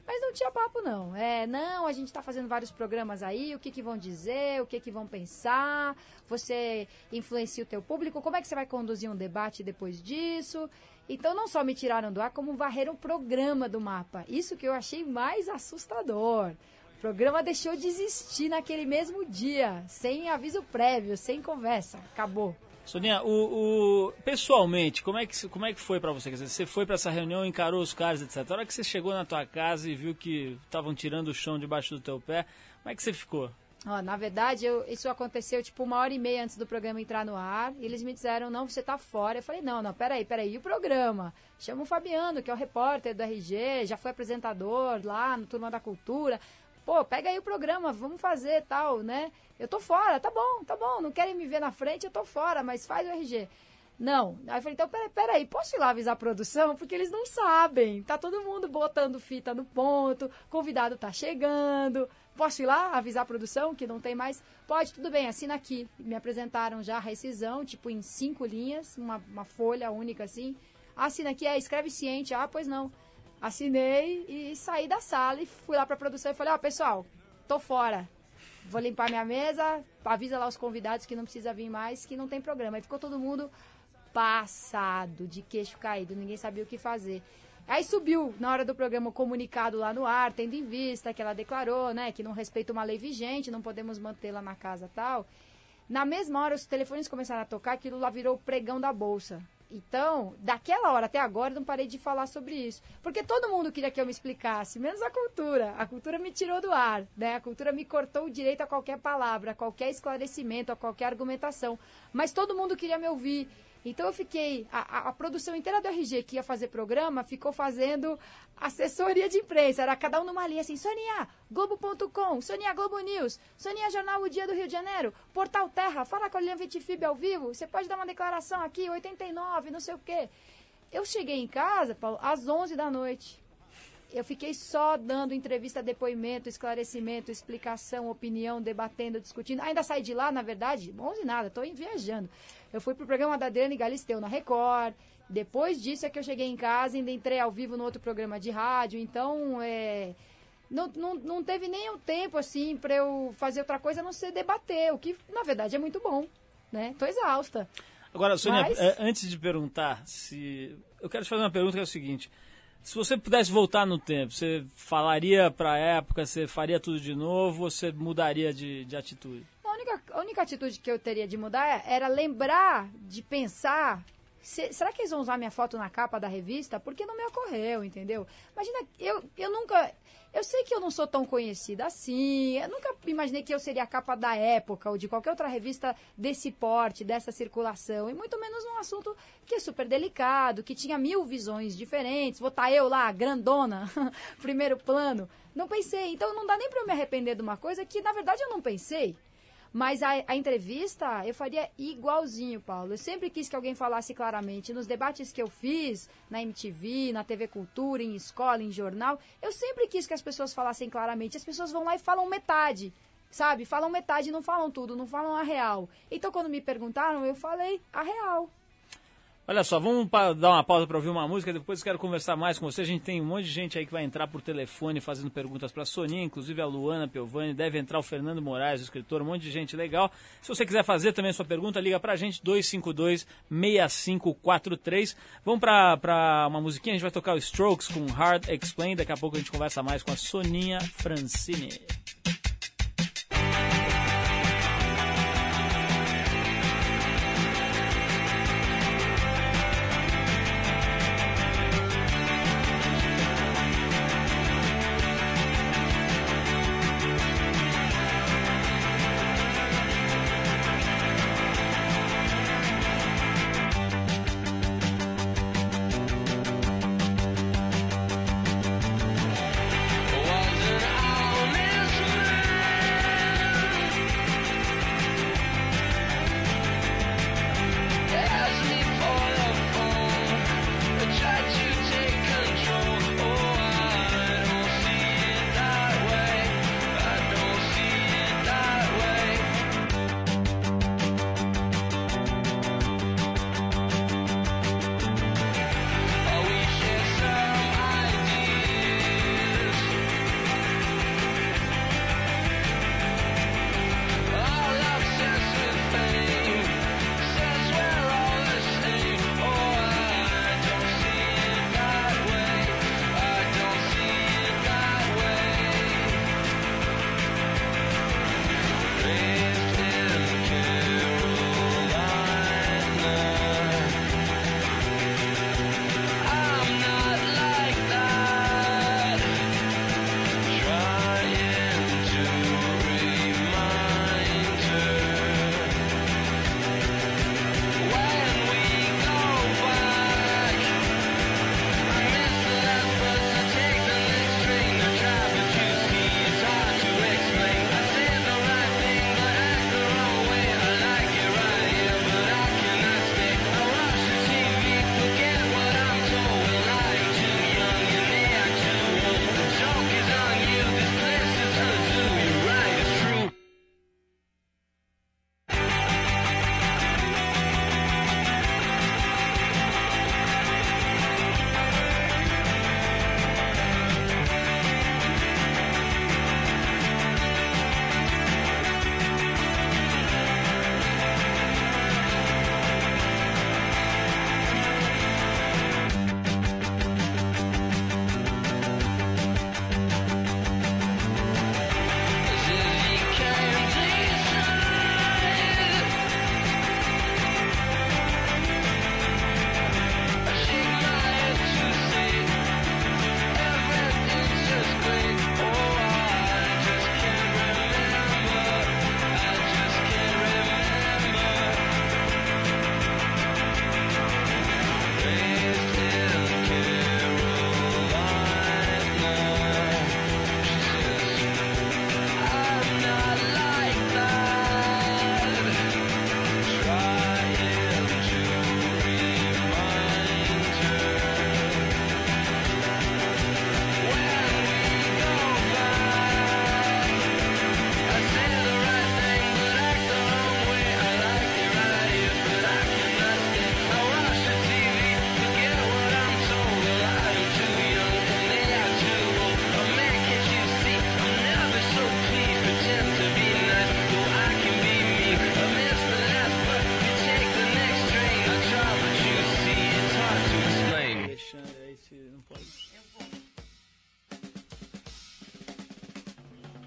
Mas não tinha papo, não. É, não, a gente está fazendo vários programas aí, o que, que vão dizer, o que, que vão pensar, você influencia o teu público, como é que você vai conduzir um debate depois disso? Então não só me tiraram do ar, como varreram o programa do mapa. Isso que eu achei mais assustador. O programa deixou de existir naquele mesmo dia, sem aviso prévio, sem conversa. Acabou. Soninha, o, o- pessoalmente, como é que, como é que foi pra você? Dizer, você foi pra essa reunião, encarou os caras, etc. A hora que você chegou na tua casa e viu que estavam tirando o chão debaixo do teu pé, como é que você ficou? Na verdade, eu- isso aconteceu tipo uma hora e meia antes do programa entrar no ar. E eles me disseram, não, você tá fora. Eu falei, não, não, peraí, peraí, e o programa? Chama o Fabiano, que é o repórter do RG, já foi apresentador lá no Turma da Cultura. Pô, pega aí o programa, vamos fazer tal, né? Eu tô fora, tá bom, tá bom, não querem me ver na frente, eu tô fora, mas faz o RG. Não. Aí eu falei, então, peraí, peraí, posso ir lá avisar a produção? Porque eles não sabem. Tá todo mundo botando fita no ponto, convidado tá chegando. Posso ir lá avisar a produção que não tem mais? Pode, tudo bem, assina aqui. Me apresentaram já a rescisão, tipo em cinco linhas, uma, uma folha única assim. Assina aqui, é, escreve ciente. Ah, pois não. Assinei e saí da sala e fui lá pra produção e falei, ó, pessoal, tô fora. Vou limpar minha mesa, avisa lá os convidados que não precisa vir mais, que não tem programa. Aí ficou todo mundo passado, de queixo caído, ninguém sabia o que fazer. Aí subiu na hora do programa o comunicado lá no ar, tendo em vista que ela declarou, né, que não respeita uma lei vigente, não podemos mantê-la na casa tal. Na mesma hora os telefones começaram a tocar, aquilo lá virou o pregão da bolsa. Então, daquela hora até agora, não parei de falar sobre isso. Porque todo mundo queria que eu me explicasse, menos a cultura. A cultura me tirou do ar, né? A cultura me cortou o direito a qualquer palavra, a qualquer esclarecimento, a qualquer argumentação. Mas todo mundo queria me ouvir. Então eu fiquei, a, a- produção inteira do RG que ia fazer programa ficou fazendo assessoria de imprensa. Era cada um numa linha assim, Sonia, Globo.com, Sonia Globo News, Sonia Jornal O Dia do Rio de Janeiro, Portal Terra, fala com a Lilian Vitifib ao vivo, você pode dar uma declaração aqui, 89, não sei o quê. Eu cheguei em casa, Paulo, às 11 da noite. Eu fiquei só dando entrevista, depoimento, esclarecimento, explicação, opinião, debatendo, discutindo. Ainda saí de lá, na verdade, 11 nada, estou viajando. Eu fui pro programa da Adriane Galisteu na Record. Depois disso é que eu cheguei em casa, ainda entrei ao vivo no outro programa de rádio. Então, é, não, não, não teve nem o tempo, assim, para eu fazer outra coisa a não ser debater, o que, na verdade, é muito bom, né? Tô exausta. Agora, Sônia, Mas- eh, antes de perguntar, se eu quero te fazer uma pergunta que é o seguinte: se você pudesse voltar no tempo, você falaria para a época, você faria tudo de novo, ou você mudaria de, de atitude? Única, a única atitude que eu teria de mudar era lembrar de pensar. se- será que eles vão usar minha foto na capa da revista? Porque não me ocorreu, entendeu? Imagina, eu, eu nunca. Eu sei que eu não sou tão conhecida assim. Eu nunca imaginei que eu seria a capa da época ou de qualquer outra revista desse porte, dessa circulação. E muito menos num assunto que é super delicado, que tinha mil visões diferentes. Vou estar eu lá, grandona, primeiro plano. Não pensei. Então não dá nem para eu me arrepender de uma coisa que, na verdade, eu não pensei. Mas a, a entrevista eu faria igualzinho, Paulo. Eu sempre quis que alguém falasse claramente. Nos debates que eu fiz, na MTV, na TV Cultura, em escola, em jornal, eu sempre quis que as pessoas falassem claramente. As pessoas vão lá e falam metade. Sabe? Falam metade, não falam tudo, não falam a real. Então, quando me perguntaram, eu falei a real. Olha só, vamos dar uma pausa para ouvir uma música, depois quero conversar mais com você. A gente tem um monte de gente aí que vai entrar por telefone fazendo perguntas para a Soninha, inclusive a Luana Piovani, deve entrar o Fernando Moraes, o escritor, um monte de gente legal. Se você quiser fazer também a sua pergunta, liga pra gente, 252-6543. Vamos para uma musiquinha, a gente vai tocar o Strokes com Hard Explain, daqui a pouco a gente conversa mais com a Soninha Francini.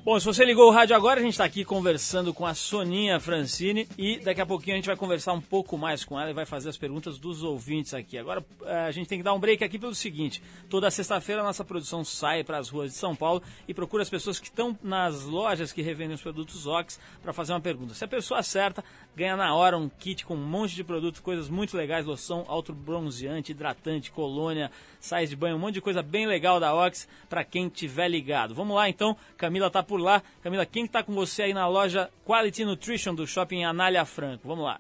Bom, se você ligou o rádio agora, a gente está aqui conversando com a Soninha Francini e daqui a pouquinho a gente vai conversar um pouco mais com ela e vai fazer as perguntas dos ouvintes aqui. Agora eh, a gente tem que dar um break aqui pelo seguinte: toda sexta-feira a nossa produção sai para as ruas de São Paulo e procura as pessoas que estão nas lojas que revendem os produtos Ox para fazer uma pergunta. Se a pessoa acerta, ganha na hora um kit com um monte de produtos, coisas muito legais: loção, autobronzeante, hidratante, colônia, sais de banho, um monte de coisa bem legal da Ox para quem tiver ligado. Vamos lá então, Camila tá por lá. Camila, quem está com você aí na loja Quality Nutrition do Shopping Anália Franco? Vamos lá.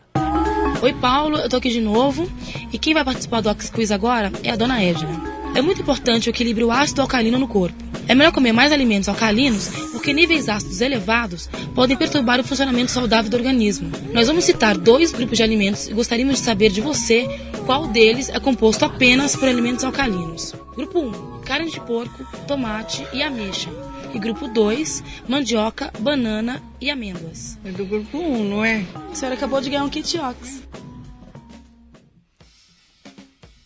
Oi, Paulo, eu tô aqui de novo. E quem vai participar do Ox Quiz agora é a dona Edna. É muito importante o equilíbrio ácido alcalino no corpo. É melhor comer mais alimentos alcalinos porque níveis ácidos elevados podem perturbar o funcionamento saudável do organismo. Nós vamos citar dois grupos de alimentos e gostaríamos de saber de você qual deles é composto apenas por alimentos alcalinos. Grupo 1: carne de porco, tomate e ameixa. E grupo 2: mandioca, banana e amêndoas. É do grupo 1, não é? A senhora acabou de ganhar um kit Ox.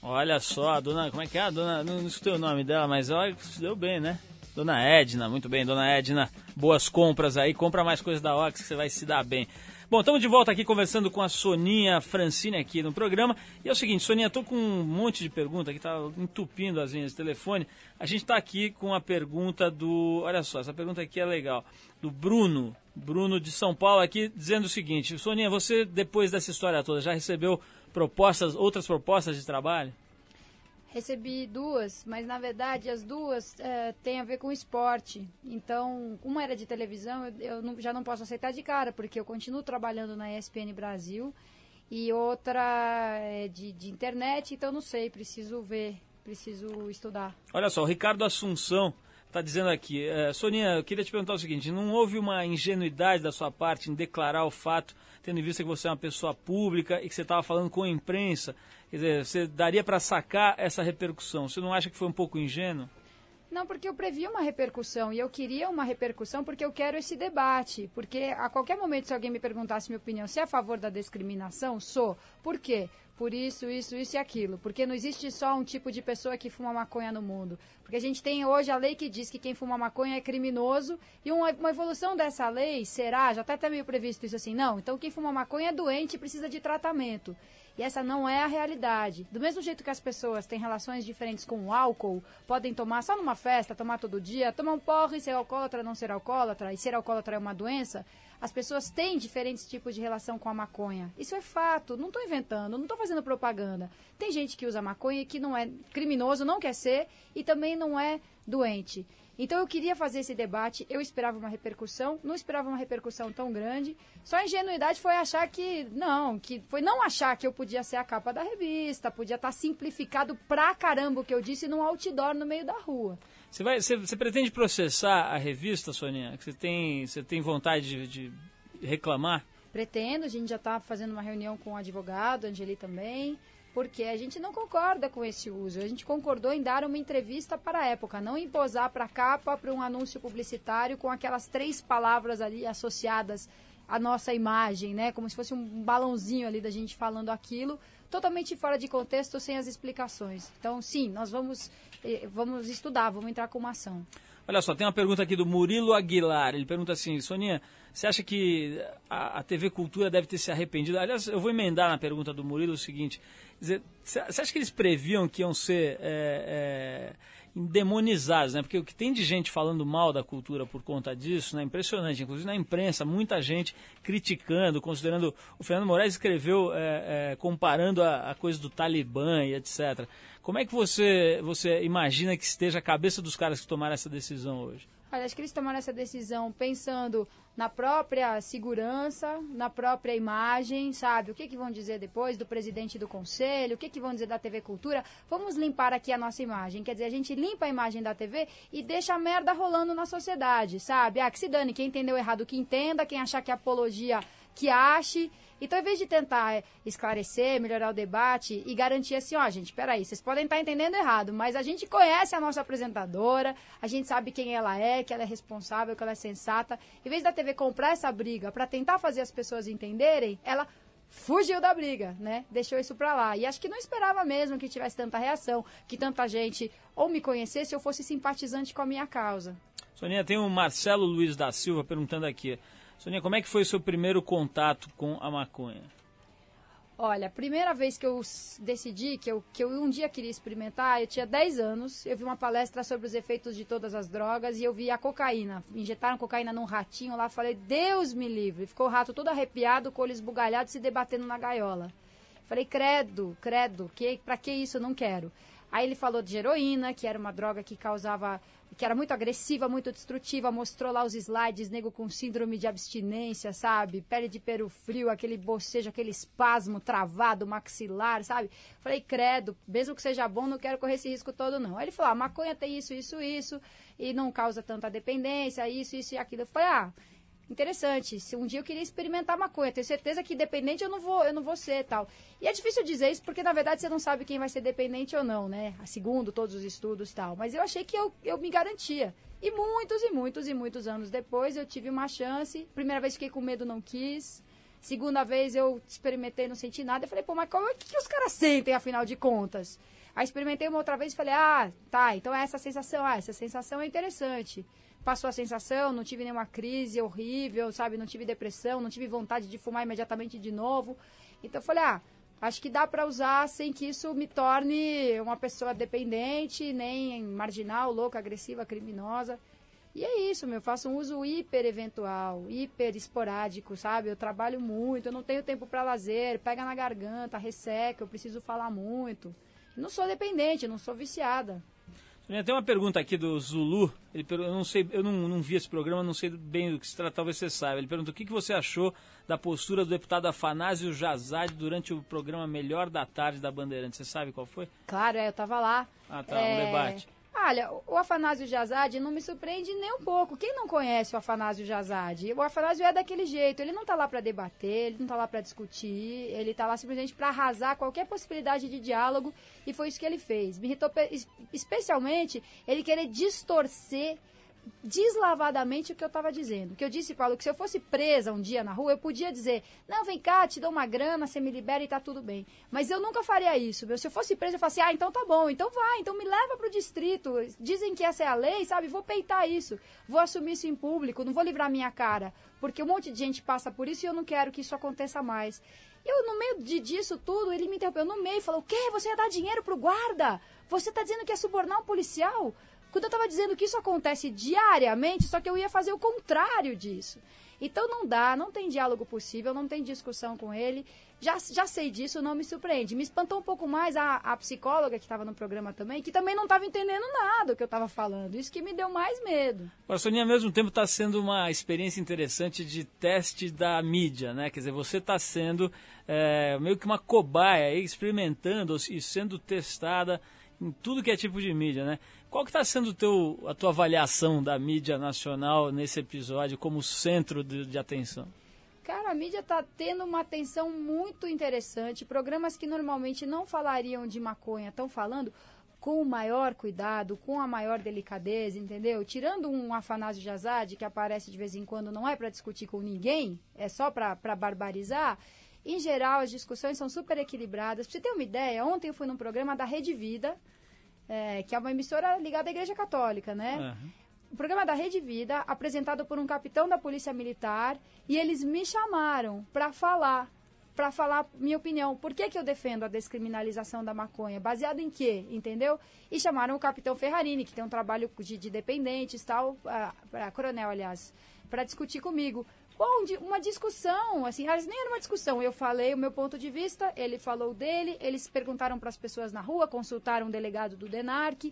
Olha só, a dona. Como é que é? A dona. Não, não escutei o nome dela, mas olha que se deu bem, né? Dona Edna, muito bem, dona Edna. Boas compras aí, compra mais coisas da Ox que você vai se dar bem. Bom, estamos de volta aqui conversando com a Soninha Francine aqui no programa. E é o seguinte, Soninha, estou com um monte de perguntas aqui, tá entupindo as linhas de telefone. A gente está aqui com a pergunta do. Olha só, essa pergunta aqui é legal. Do Bruno, Bruno de São Paulo, aqui dizendo o seguinte: Soninha, você, depois dessa história toda, já recebeu propostas, outras propostas de trabalho? Recebi duas, mas na verdade as duas é, têm a ver com esporte. Então, uma era de televisão, eu, eu não- já não posso aceitar de cara, porque eu continuo trabalhando na ESPN Brasil. E outra é de, de internet, então não sei, preciso ver, preciso estudar. Olha só, o Ricardo Assunção está dizendo aqui, eh, Soninha, eu queria te perguntar o seguinte, não houve uma ingenuidade da sua parte em declarar o fato, tendo em vista que você é uma pessoa pública e que você estava falando com a imprensa, quer dizer, você daria para sacar essa repercussão, você não acha que foi um pouco ingênuo? Não, porque eu previ uma repercussão e eu queria uma repercussão porque eu quero esse debate. Porque a qualquer momento, se alguém me perguntasse minha opinião, se é a favor da discriminação, sou. Por quê? Por isso, isso, isso e aquilo. Porque não existe só um tipo de pessoa que fuma maconha no mundo. Porque a gente tem hoje a lei que diz que quem fuma maconha é criminoso e uma, uma evolução dessa lei será, já está até meio previsto isso assim, não, então quem fuma maconha é doente e precisa de tratamento. E essa não é a realidade. Do mesmo jeito que as pessoas têm relações diferentes com o álcool, podem tomar só numa festa, tomar todo dia, tomar um porre, ser alcoólatra, não ser alcoólatra, e ser alcoólatra é uma doença, as pessoas têm diferentes tipos de relação com a maconha. Isso é fato, não estou inventando, não estou fazendo propaganda. Tem gente que usa maconha que não é criminoso, não quer ser, e também não é doente. Então eu queria fazer esse debate, eu esperava uma repercussão, não esperava uma repercussão tão grande. Só a ingenuidade foi achar que não, que foi não achar que eu podia ser a capa da revista, podia estar simplificado pra caramba o que eu disse num outdoor no meio da rua. Você, vai, você, você pretende processar a revista, Soninha? Você tem, você tem vontade de, de reclamar? Pretendo, a gente já está fazendo uma reunião com o advogado, Angeli também, porque a gente não concorda com esse uso. A gente concordou em dar uma entrevista para a época, não em posar para a capa, para um anúncio publicitário com aquelas três palavras ali associadas à nossa imagem, né? Como se fosse um balãozinho ali da gente falando aquilo, totalmente fora de contexto, sem as explicações. Então, sim, nós vamos, eh, vamos estudar, vamos entrar com uma ação. Olha só, tem uma pergunta aqui do Murilo Aguilar. Ele pergunta assim, Soninha, você acha que a, a TV Cultura deve ter se arrependido? Aliás, eu vou emendar na pergunta do Murilo o seguinte. você acha que eles previam que iam ser é, é, endemonizados, né? Porque o que tem de gente falando mal da cultura por conta disso, né? Impressionante. Inclusive na imprensa, muita gente criticando, considerando... O Fernando Moraes escreveu é, é, comparando a, a coisa do Talibã e etc. Como é que você, você imagina que esteja a cabeça dos caras que tomaram essa decisão hoje? Olha, acho que eles tomaram essa decisão pensando na própria segurança, na própria imagem, sabe? O que, que vão dizer depois do presidente do conselho, o que, que vão dizer da TV Cultura? Vamos limpar aqui a nossa imagem. Quer dizer, a gente limpa a imagem da TV e deixa a merda rolando na sociedade, sabe? Ah, que se dane, quem entendeu errado que entenda, quem achar que é apologia que ache. Então, em vez de tentar é, esclarecer, melhorar o debate e garantir assim, ó, gente, peraí, vocês podem estar entendendo errado, mas a gente conhece a nossa apresentadora, a gente sabe quem ela é, que ela é responsável, que ela é sensata. Em vez da TV comprar essa briga para tentar fazer as pessoas entenderem, ela fugiu da briga, né? Deixou isso pra lá. E acho que não esperava mesmo que tivesse tanta reação, que tanta gente ou me conhecesse ou fosse simpatizante com a minha causa. Soninha, tem o Marcelo Luiz da Silva perguntando aqui. Soninha, como é que foi o seu primeiro contato com a maconha? Olha, a primeira vez que eu decidi que eu, que eu um dia queria experimentar, eu tinha 10 anos, eu vi uma palestra sobre os efeitos de todas as drogas e eu vi a cocaína. Injetaram cocaína num ratinho lá, falei, Deus me livre. Ficou o rato todo arrepiado, com o olho esbugalhado, se debatendo na gaiola. Falei, credo, credo, que, pra que isso? Eu não quero. Aí ele falou de heroína, que era uma droga que causava, que era muito agressiva, muito destrutiva, mostrou lá os slides, nego com síndrome de abstinência, sabe? Pele de peru frio, aquele bocejo, aquele espasmo travado, maxilar, sabe? Falei, credo, mesmo que seja bom, não quero correr esse risco todo, não. Aí ele falou, ah, maconha tem isso, isso, isso, e não causa tanta dependência, isso, isso e aquilo. Eu falei, ah, interessante. Se um dia eu queria experimentar maconha, tenho certeza que dependente eu não vou, eu não vou ser tal. E é difícil dizer isso porque na verdade você não sabe quem vai ser dependente ou não, né? Segundo todos os estudos tal. Mas eu achei que eu, eu me garantia. E muitos e muitos e muitos anos depois eu tive uma chance. Primeira vez fiquei com medo, não quis. Segunda vez eu experimentei, não senti nada. Eu falei, pô, mas é que, que os caras sentem afinal de contas? Aí experimentei uma outra vez e falei, ah, tá, então é essa sensação, ah, essa sensação é interessante passou a sensação, não tive nenhuma crise horrível, sabe? Não tive depressão, não tive vontade de fumar imediatamente de novo. Então eu falei, ah, acho que dá para usar sem que isso me torne uma pessoa dependente, nem marginal, louca, agressiva, criminosa. E é isso, meu, eu faço um uso hiper eventual, hiper esporádico, sabe? Eu trabalho muito, eu não tenho tempo para lazer, pega na garganta, resseca, eu preciso falar muito. Não sou dependente, não sou viciada. Tem uma pergunta aqui do Zulu. Ele, eu não sei, eu não, não, vi esse programa, não sei bem do que se trata, talvez você saiba. Ele pergunta o que, que você achou da postura do deputado Afanásio Jazade durante o programa Melhor da Tarde da Bandeirantes. Você sabe qual foi? Claro, é, eu estava lá. Ah, tá, é... um debate. Olha, o Afanásio Jazade não me surpreende nem um pouco. Quem não conhece o Afanásio Jazade? O Afanásio é daquele jeito. Ele não está lá para debater, ele não está lá para discutir, ele está lá simplesmente para arrasar qualquer possibilidade de diálogo e foi isso que ele fez. Me irritou especialmente ele querer distorcer deslavadamente o que eu estava dizendo. Que eu disse, Paulo, que se eu fosse presa um dia na rua, eu podia dizer, não, vem cá, te dou uma grana, você me libera e tá tudo bem. Mas eu nunca faria isso, meu. Se eu fosse presa, eu falasse, ah, então tá bom, então vai, então me leva pro distrito. Dizem que essa é a lei, sabe? Vou peitar isso. Vou assumir isso em público, não vou livrar minha cara. Porque um monte de gente passa por isso e eu não quero que isso aconteça mais. Eu, no meio de, disso tudo, ele me interrompeu no meio e falou, o quê? Você ia dar dinheiro pro guarda? Você tá dizendo que ia subornar um policial? Eu estava dizendo que isso acontece diariamente, só que eu ia fazer o contrário disso. Então não dá, não tem diálogo possível, não tem discussão com ele. Já, já sei disso, não me surpreende. Me espantou um pouco mais a, a psicóloga que estava no programa também, que também não estava entendendo nada do que eu estava falando. Isso que me deu mais medo. A Soninha, ao mesmo tempo, está sendo uma experiência interessante de teste da mídia, né? Quer dizer, você está sendo é, meio que uma cobaia, experimentando e sendo testada em tudo que é tipo de mídia, né? Qual que está sendo teu, a tua avaliação da mídia nacional nesse episódio como centro de, de atenção? Cara, a mídia está tendo uma atenção muito interessante. Programas que normalmente não falariam de maconha estão falando com o maior cuidado, com a maior delicadeza, entendeu? Tirando um Afanásio Jazade, que aparece de vez em quando, não é para discutir com ninguém, é só para barbarizar. Em geral, as discussões são super equilibradas. Pra você ter uma ideia, ontem eu fui num programa da Rede Vida, é, que é uma emissora ligada à Igreja Católica, né? Uhum. O programa da Rede Vida, apresentado por um capitão da Polícia Militar, e eles me chamaram para falar, para falar minha opinião. Por que, que eu defendo a descriminalização da maconha? Baseado em quê? Entendeu? E chamaram o capitão Ferrarini, que tem um trabalho de, de dependentes, tal, a, a coronel, aliás, para discutir comigo. Bom, uma discussão, assim, nem era uma discussão. Eu falei o meu ponto de vista, ele falou dele, eles perguntaram para as pessoas na rua, consultaram um delegado do DENARC.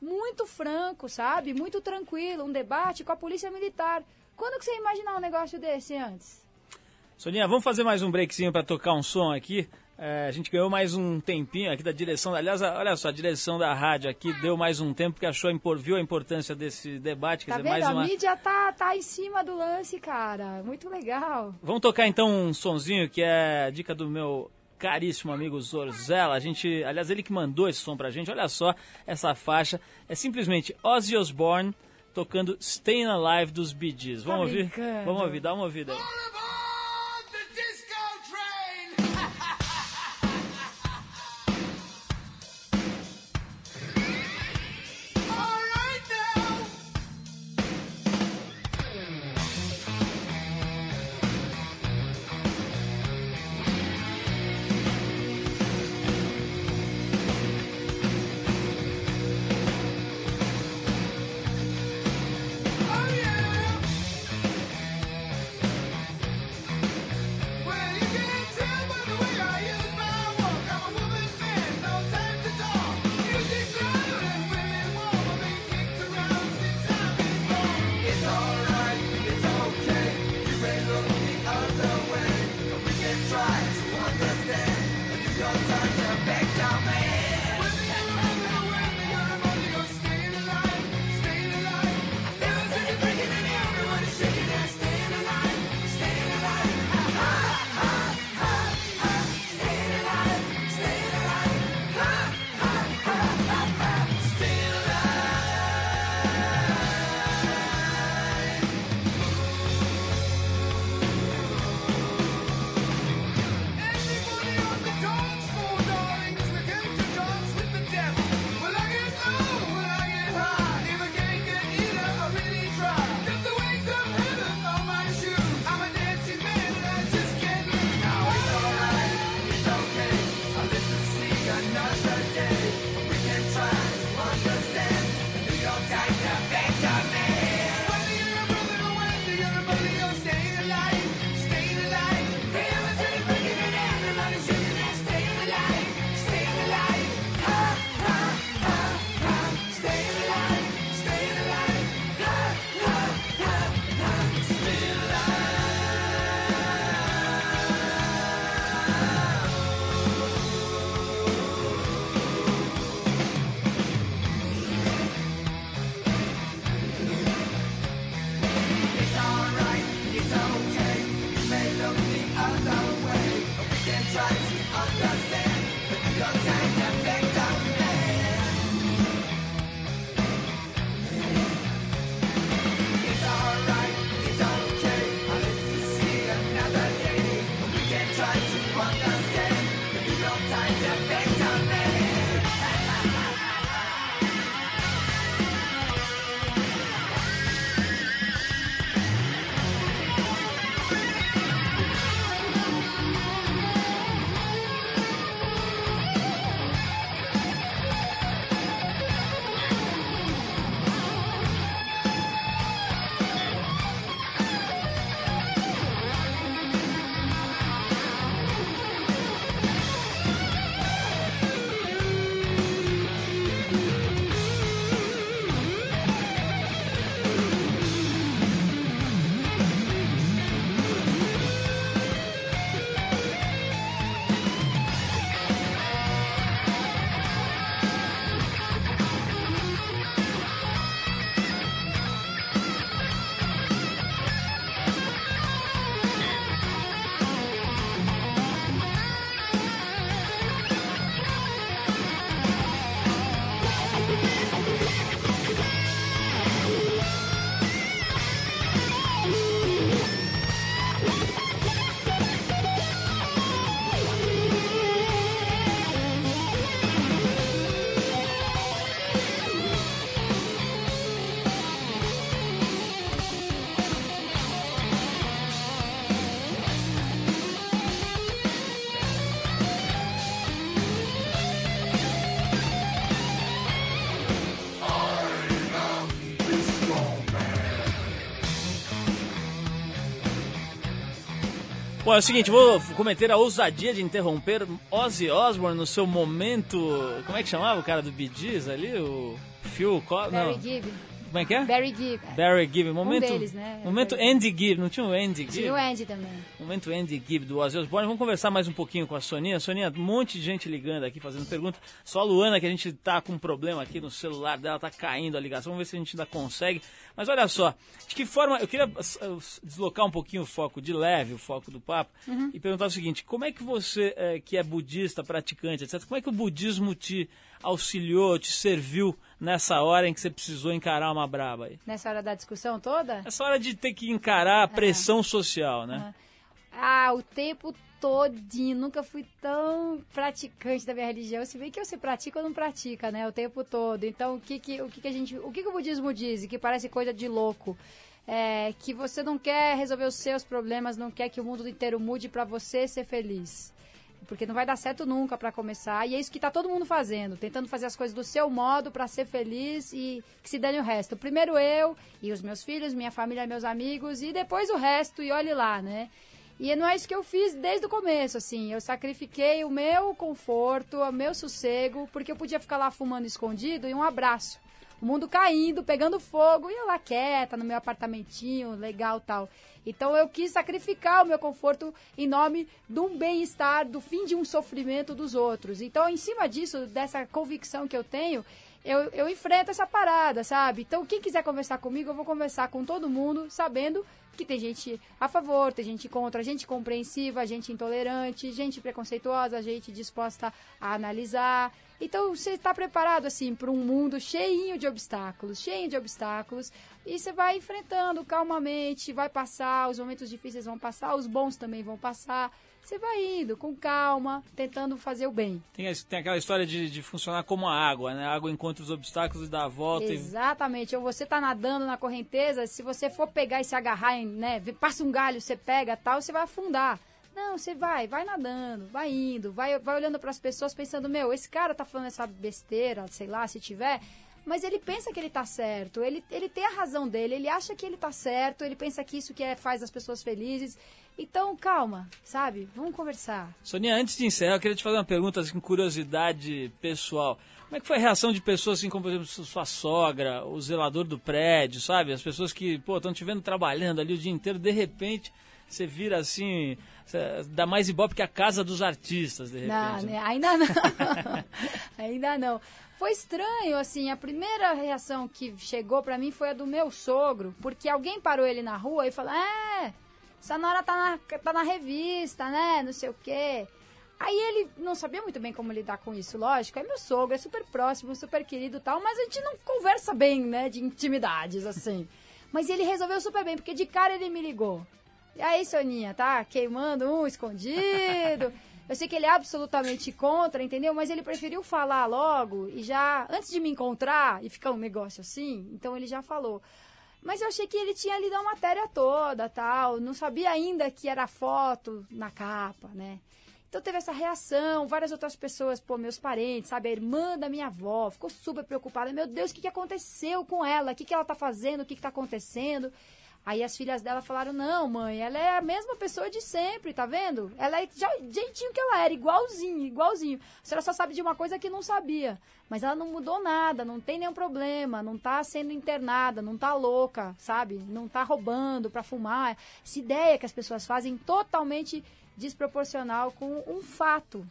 Muito franco, sabe? Muito tranquilo, um debate com a polícia militar. Quando que você imaginar um negócio desse antes? Soninha, vamos fazer mais um breakzinho para tocar um som aqui. É, a gente ganhou mais um tempinho aqui da direção. Aliás, olha só, a direção da rádio aqui deu mais um tempo que achou viu a importância desse debate. Tá quer dizer, vendo? mais uma... A mídia tá, tá em cima do lance, cara. Muito legal. Vamos tocar então um sonzinho que é dica do meu caríssimo amigo Zorzella. A gente, aliás, ele que mandou esse som pra gente. Olha só essa faixa. É simplesmente Ozzy Osbourne tocando Staying Alive dos Bee Gees. Vamos tá ouvir? Vamos ouvir, dá uma ouvida aí. É o seguinte, vou cometer a ousadia de interromper Ozzy Osbourne no seu momento. Como é que chamava o cara do Bee Gees ali? O Phil Collins? Barry. Gibb. Como é que é? Barry Gibb. Barry Gibb. Momento, deles, né? momento Andy Gibb. Não tinha o Andy Gibb? Tinha o Andy também. Momento Andy Gibb do Ozzy Osbourne. Vamos conversar mais um pouquinho com a Soninha. Soninha, um monte de gente ligando aqui, fazendo pergunta. Só a Luana, que a gente tá com um problema aqui no celular dela, tá caindo a ligação. Vamos ver se a gente ainda consegue. Mas olha só, de que forma... Eu queria deslocar um pouquinho o foco, de leve o foco do papo, Uhum. e perguntar o seguinte. Como é que você, eh, que é budista, praticante, etc., como é que o budismo te auxiliou, te serviu nessa hora em que você precisou encarar uma braba aí? Nessa hora da discussão toda? Essa hora de ter que encarar a pressão social, né? Ah, o tempo todinho. Nunca fui tão praticante da minha religião. Se bem que você pratica ou não pratica, né? O tempo todo. Então, o que que, o que, que a gente... O que, que o budismo diz? Que parece coisa de louco. É que você não quer resolver os seus problemas, não quer que o mundo inteiro mude para você ser feliz. Porque não vai dar certo nunca para começar. E é isso que tá todo mundo fazendo, tentando fazer as coisas do seu modo para ser feliz e que se dane o resto. Primeiro eu e os meus filhos, minha família, meus amigos e depois o resto e olhe lá, né? E não é isso que eu fiz desde o começo, assim. Eu sacrifiquei o meu conforto, o meu sossego, porque eu podia ficar lá fumando escondido e um abraço. O mundo caindo, pegando fogo, e eu lá quieta, no meu apartamentinho, legal tal. Então eu quis sacrificar o meu conforto em nome de um bem-estar, do fim de um sofrimento dos outros. Então, em cima disso, dessa convicção que eu tenho, eu, eu enfrento essa parada, sabe? Então, quem quiser conversar comigo, eu vou conversar com todo mundo, sabendo que tem gente a favor, tem gente contra, gente compreensiva, gente intolerante, gente preconceituosa, gente disposta a analisar. Então, você está preparado, assim, para um mundo cheinho de obstáculos, cheio de obstáculos, e você vai enfrentando calmamente, vai passar, os momentos difíceis vão passar, os bons também vão passar. Você vai indo com calma, tentando fazer o bem. Tem, tem aquela história de, de funcionar como a água, né? A água encontra os obstáculos e dá a volta. e- Exatamente. Ou você tá nadando na correnteza, se você for pegar e se agarrar, né, passa um galho, você pega tal, você vai afundar. Não, você vai, vai nadando, vai indo, vai, vai olhando para as pessoas pensando, meu, esse cara tá falando essa besteira, sei lá, se tiver, mas ele pensa que ele tá certo, ele, ele tem a razão dele, ele acha que ele tá certo, ele pensa que isso que é, faz as pessoas felizes. Então, calma, sabe? Vamos conversar. Soninha, antes de encerrar, eu queria te fazer uma pergunta, assim, curiosidade pessoal. Como é que foi a reação de pessoas, assim, como, por exemplo, sua sogra, o zelador do prédio, sabe? As pessoas que, pô, estão te vendo trabalhando ali o dia inteiro, de repente, você vira, assim, dá mais ibope que a casa dos artistas, de repente. Não, né? né? ainda não. ainda não. Foi estranho, assim, a primeira reação que chegou pra mim foi a do meu sogro, porque alguém parou ele na rua e falou: É, essa Nora tá na, tá na revista, né? Não sei o quê. Aí ele não sabia muito bem como lidar com isso, lógico. Aí meu sogro é super próximo, super querido e tal, mas a gente não conversa bem, né? De intimidades, assim. Mas ele resolveu super bem, porque de cara ele me ligou. E aí, Soninha, tá queimando um escondido. Eu sei que ele é absolutamente contra, entendeu? Mas ele preferiu falar logo e já, antes de me encontrar e ficar um negócio assim, então ele já falou. Mas eu achei que ele tinha lido a matéria toda, tal. Não sabia ainda que era foto na capa, né? Então teve essa reação, várias outras pessoas, pô, meus parentes, sabe? A irmã da minha avó ficou super preocupada. Meu Deus, o que, aconteceu com ela? O que, que ela tá fazendo? O que, que tá acontecendo? Aí as filhas dela falaram: Não, mãe, ela é a mesma pessoa de sempre, tá vendo? Ela é já, jeitinho que ela era, igualzinho, igualzinho. A senhora só sabe de uma coisa que não sabia. Mas ela não mudou nada, não tem nenhum problema, não tá sendo internada, não tá louca, sabe? Não tá roubando pra fumar. Essa ideia que as pessoas fazem totalmente desproporcional com um fato.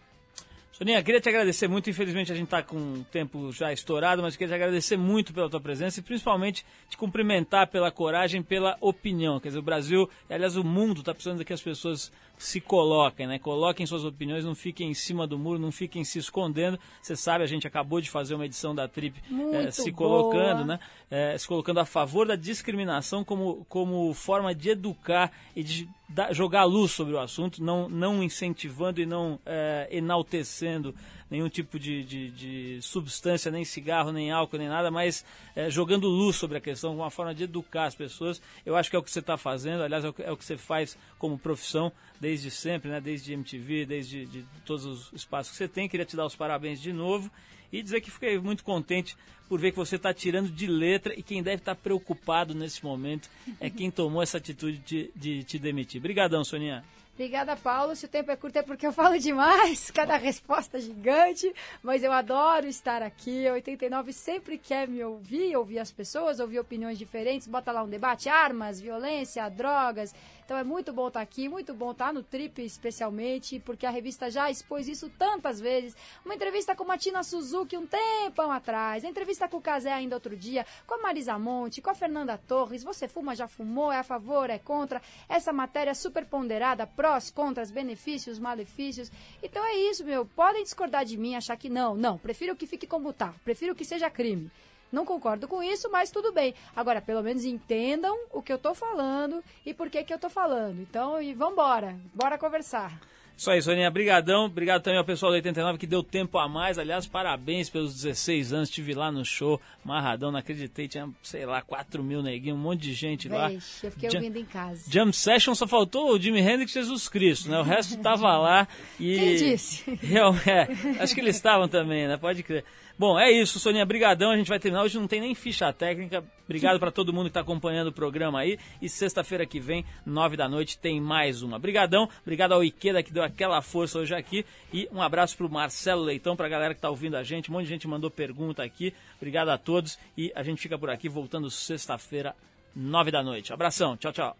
Soninha, queria te agradecer muito. Infelizmente a gente está com o tempo já estourado, mas queria te agradecer muito pela tua presença e principalmente te cumprimentar pela coragem, pela opinião. Quer dizer, o Brasil, e, aliás, o mundo está precisando que as pessoas se coloquem, né? Coloquem suas opiniões, não fiquem em cima do muro, não fiquem se escondendo. Você sabe, a gente acabou de fazer uma edição da Trip eh, se boa. colocando, né? Eh, se colocando a favor da discriminação como, como forma de educar e de dar- jogar luz sobre o assunto, não, não incentivando e não eh, enaltecendo nenhum tipo de, de, de substância, nem cigarro, nem álcool, nem nada, mas eh, jogando luz sobre a questão, uma forma de educar as pessoas. Eu acho que é o que você está fazendo, aliás, é o, que, é o que você faz como profissão desde sempre, né? desde MTV, desde de todos os espaços que você tem. Queria te dar os parabéns de novo e dizer que fiquei muito contente por ver que você está tirando de letra e quem deve estar preocupado nesse momento é quem tomou essa atitude de, de te demitir. Obrigadão, Soninha. Obrigada, Paulo. Se o tempo é curto é porque eu falo demais, cada resposta gigante, mas eu adoro estar aqui. A 89 sempre quer me ouvir, ouvir as pessoas, ouvir opiniões diferentes, bota lá um debate, armas, violência, drogas. Então é muito bom estar aqui, muito bom estar no Trip especialmente, porque a revista já expôs isso tantas vezes. Uma entrevista com a Tina Suzuki um tempão atrás, entrevista com o Casé ainda outro dia, com a Marisa Monte, com a Fernanda Torres. Você fuma, já fumou, é a favor, é contra? Essa matéria super ponderada, prós, contras, benefícios, malefícios. Então é isso, meu. Podem discordar de mim, achar que não. Não, prefiro que fique como tá. Prefiro que seja crime. Não concordo com isso, mas tudo bem. Agora, pelo menos entendam o que eu tô falando e por que que eu tô falando. Então, e vambora. Bora conversar. Isso aí, Soninha. Brigadão. Obrigado também ao pessoal do 89 que deu tempo a mais. Aliás, parabéns pelos 16 anos. Estive lá no show, marradão, não acreditei. Tinha, sei lá, 4 mil neguinhos, um monte de gente lá. Vixe, eu fiquei Jam- ouvindo em casa. Jam Session só faltou o Jimi Hendrix e Jesus Cristo, né? O resto tava lá e... Quem disse? Real- é, acho que eles estavam também, né? Pode crer. Bom, é isso, Soninha. Brigadão. A gente vai terminar. Hoje não tem nem ficha técnica. Obrigado para todo mundo que está acompanhando o programa aí. E sexta-feira que vem, nove da noite, tem mais uma. Brigadão. Obrigado ao Ikeda que deu aquela força hoje aqui. E um abraço pro Marcelo Leitão, pra galera que tá ouvindo a gente. Um monte de gente mandou pergunta aqui. Obrigado a todos. E a gente fica por aqui voltando sexta-feira, nove da noite. Abração. Tchau, tchau.